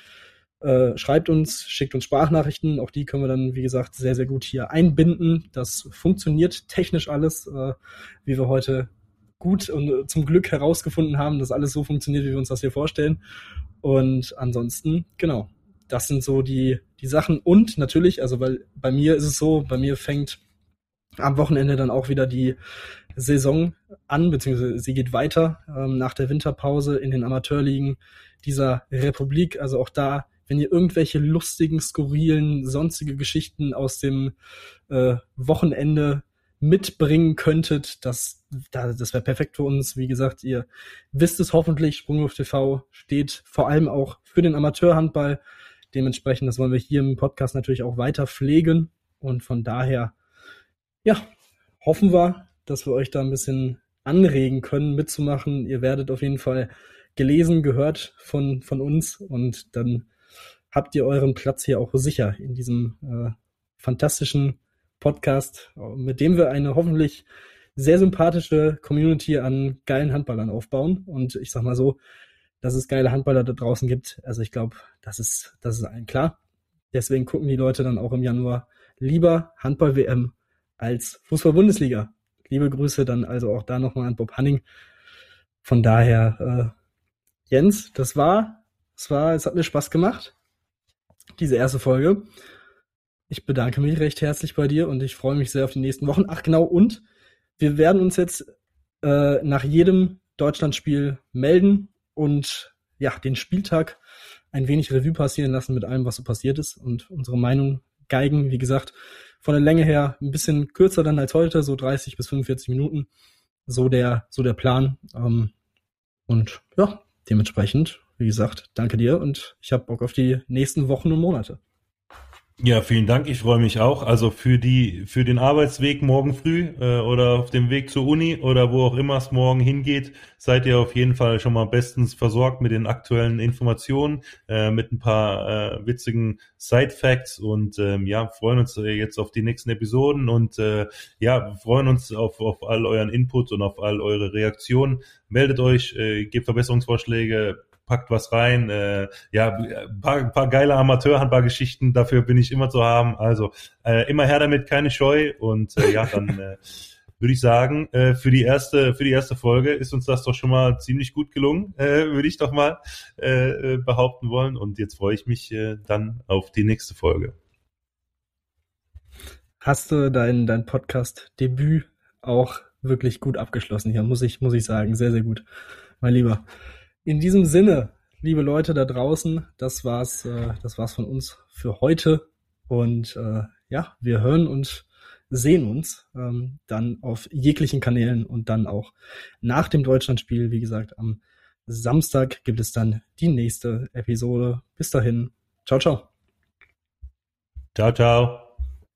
äh, schreibt uns, schickt uns Sprachnachrichten, auch die können wir dann, wie gesagt, sehr, sehr gut hier einbinden. Das funktioniert technisch alles, äh, wie wir heute gut und zum Glück herausgefunden haben, dass alles so funktioniert, wie wir uns das hier vorstellen. Und ansonsten, genau, das sind so die, die Sachen. Und natürlich, also weil bei mir ist es so, bei mir fängt am Wochenende dann auch wieder die Saison an, beziehungsweise sie geht weiter ähm, nach der Winterpause in den Amateurligen dieser Republik. Also auch da, wenn ihr irgendwelche lustigen, skurrilen, sonstige Geschichten aus dem äh, Wochenende mitbringen könntet, das, das wäre perfekt für uns. Wie gesagt, ihr wisst es hoffentlich, Sprungwurf TV steht vor allem auch für den Amateurhandball. Dementsprechend, das wollen wir hier im Podcast natürlich auch weiter pflegen. Und von daher, ja, hoffen wir, dass wir euch da ein bisschen anregen können, mitzumachen. Ihr werdet auf jeden Fall gelesen, gehört von, von uns und dann habt ihr euren Platz hier auch sicher in diesem äh, fantastischen Podcast, mit dem wir eine hoffentlich sehr sympathische Community an geilen Handballern aufbauen. Und ich sag mal so, dass es geile Handballer da draußen gibt. Also ich glaube, das ist, das ist allen klar. Deswegen gucken die Leute dann auch im Januar lieber Handball-WM als Fußball-Bundesliga. Liebe Grüße dann also auch da nochmal an Bob Hanning. Von daher, äh, Jens, das war, das war, es hat mir Spaß gemacht. Diese erste Folge. Ich bedanke mich recht herzlich bei dir und ich freue mich sehr auf die nächsten Wochen. Ach genau, und wir werden uns jetzt äh, nach jedem Deutschlandspiel melden und ja, den Spieltag ein wenig Revue passieren lassen mit allem, was so passiert ist und unsere Meinung geigen. Wie gesagt, von der Länge her ein bisschen kürzer dann als heute, so 30 bis 45 Minuten. So der, so der Plan. Ähm, und ja, dementsprechend, wie gesagt, danke dir und ich habe Bock auf die nächsten Wochen und Monate. Ja, vielen Dank. Ich freue mich auch. Also für die, für den Arbeitsweg morgen früh äh, oder auf dem Weg zur Uni oder wo auch immer es morgen hingeht, seid ihr auf jeden Fall schon mal bestens versorgt mit den aktuellen Informationen, äh, mit ein paar äh, witzigen Side Facts und ähm, ja, freuen uns äh, jetzt auf die nächsten Episoden und äh, ja, freuen uns auf, auf all euren Input und auf all eure Reaktionen. Meldet euch, äh, gebt Verbesserungsvorschläge, packt was rein. Äh, ja, paar, paar geile Amateurhandballgeschichten, dafür bin ich immer zu haben. Also äh, immer her damit, keine Scheu. Und äh, ja, dann äh, würde ich sagen, äh, für die erste, für die erste Folge ist uns das doch schon mal ziemlich gut gelungen, äh, würde ich doch mal äh, behaupten wollen. Und jetzt freue ich mich äh, dann auf die nächste Folge. Hast du dein, dein Podcast-Debüt auch wirklich gut abgeschlossen hier, muss ich, muss ich sagen. Sehr, sehr gut. Mein Lieber. In diesem Sinne, liebe Leute da draußen, das war's, äh, das war's von uns für heute. Und äh, ja, wir hören und sehen uns ähm, dann auf jeglichen Kanälen und dann auch nach dem Deutschlandspiel. Wie gesagt, am Samstag gibt es dann die nächste Episode. Bis dahin. Ciao, ciao. Ciao, ciao.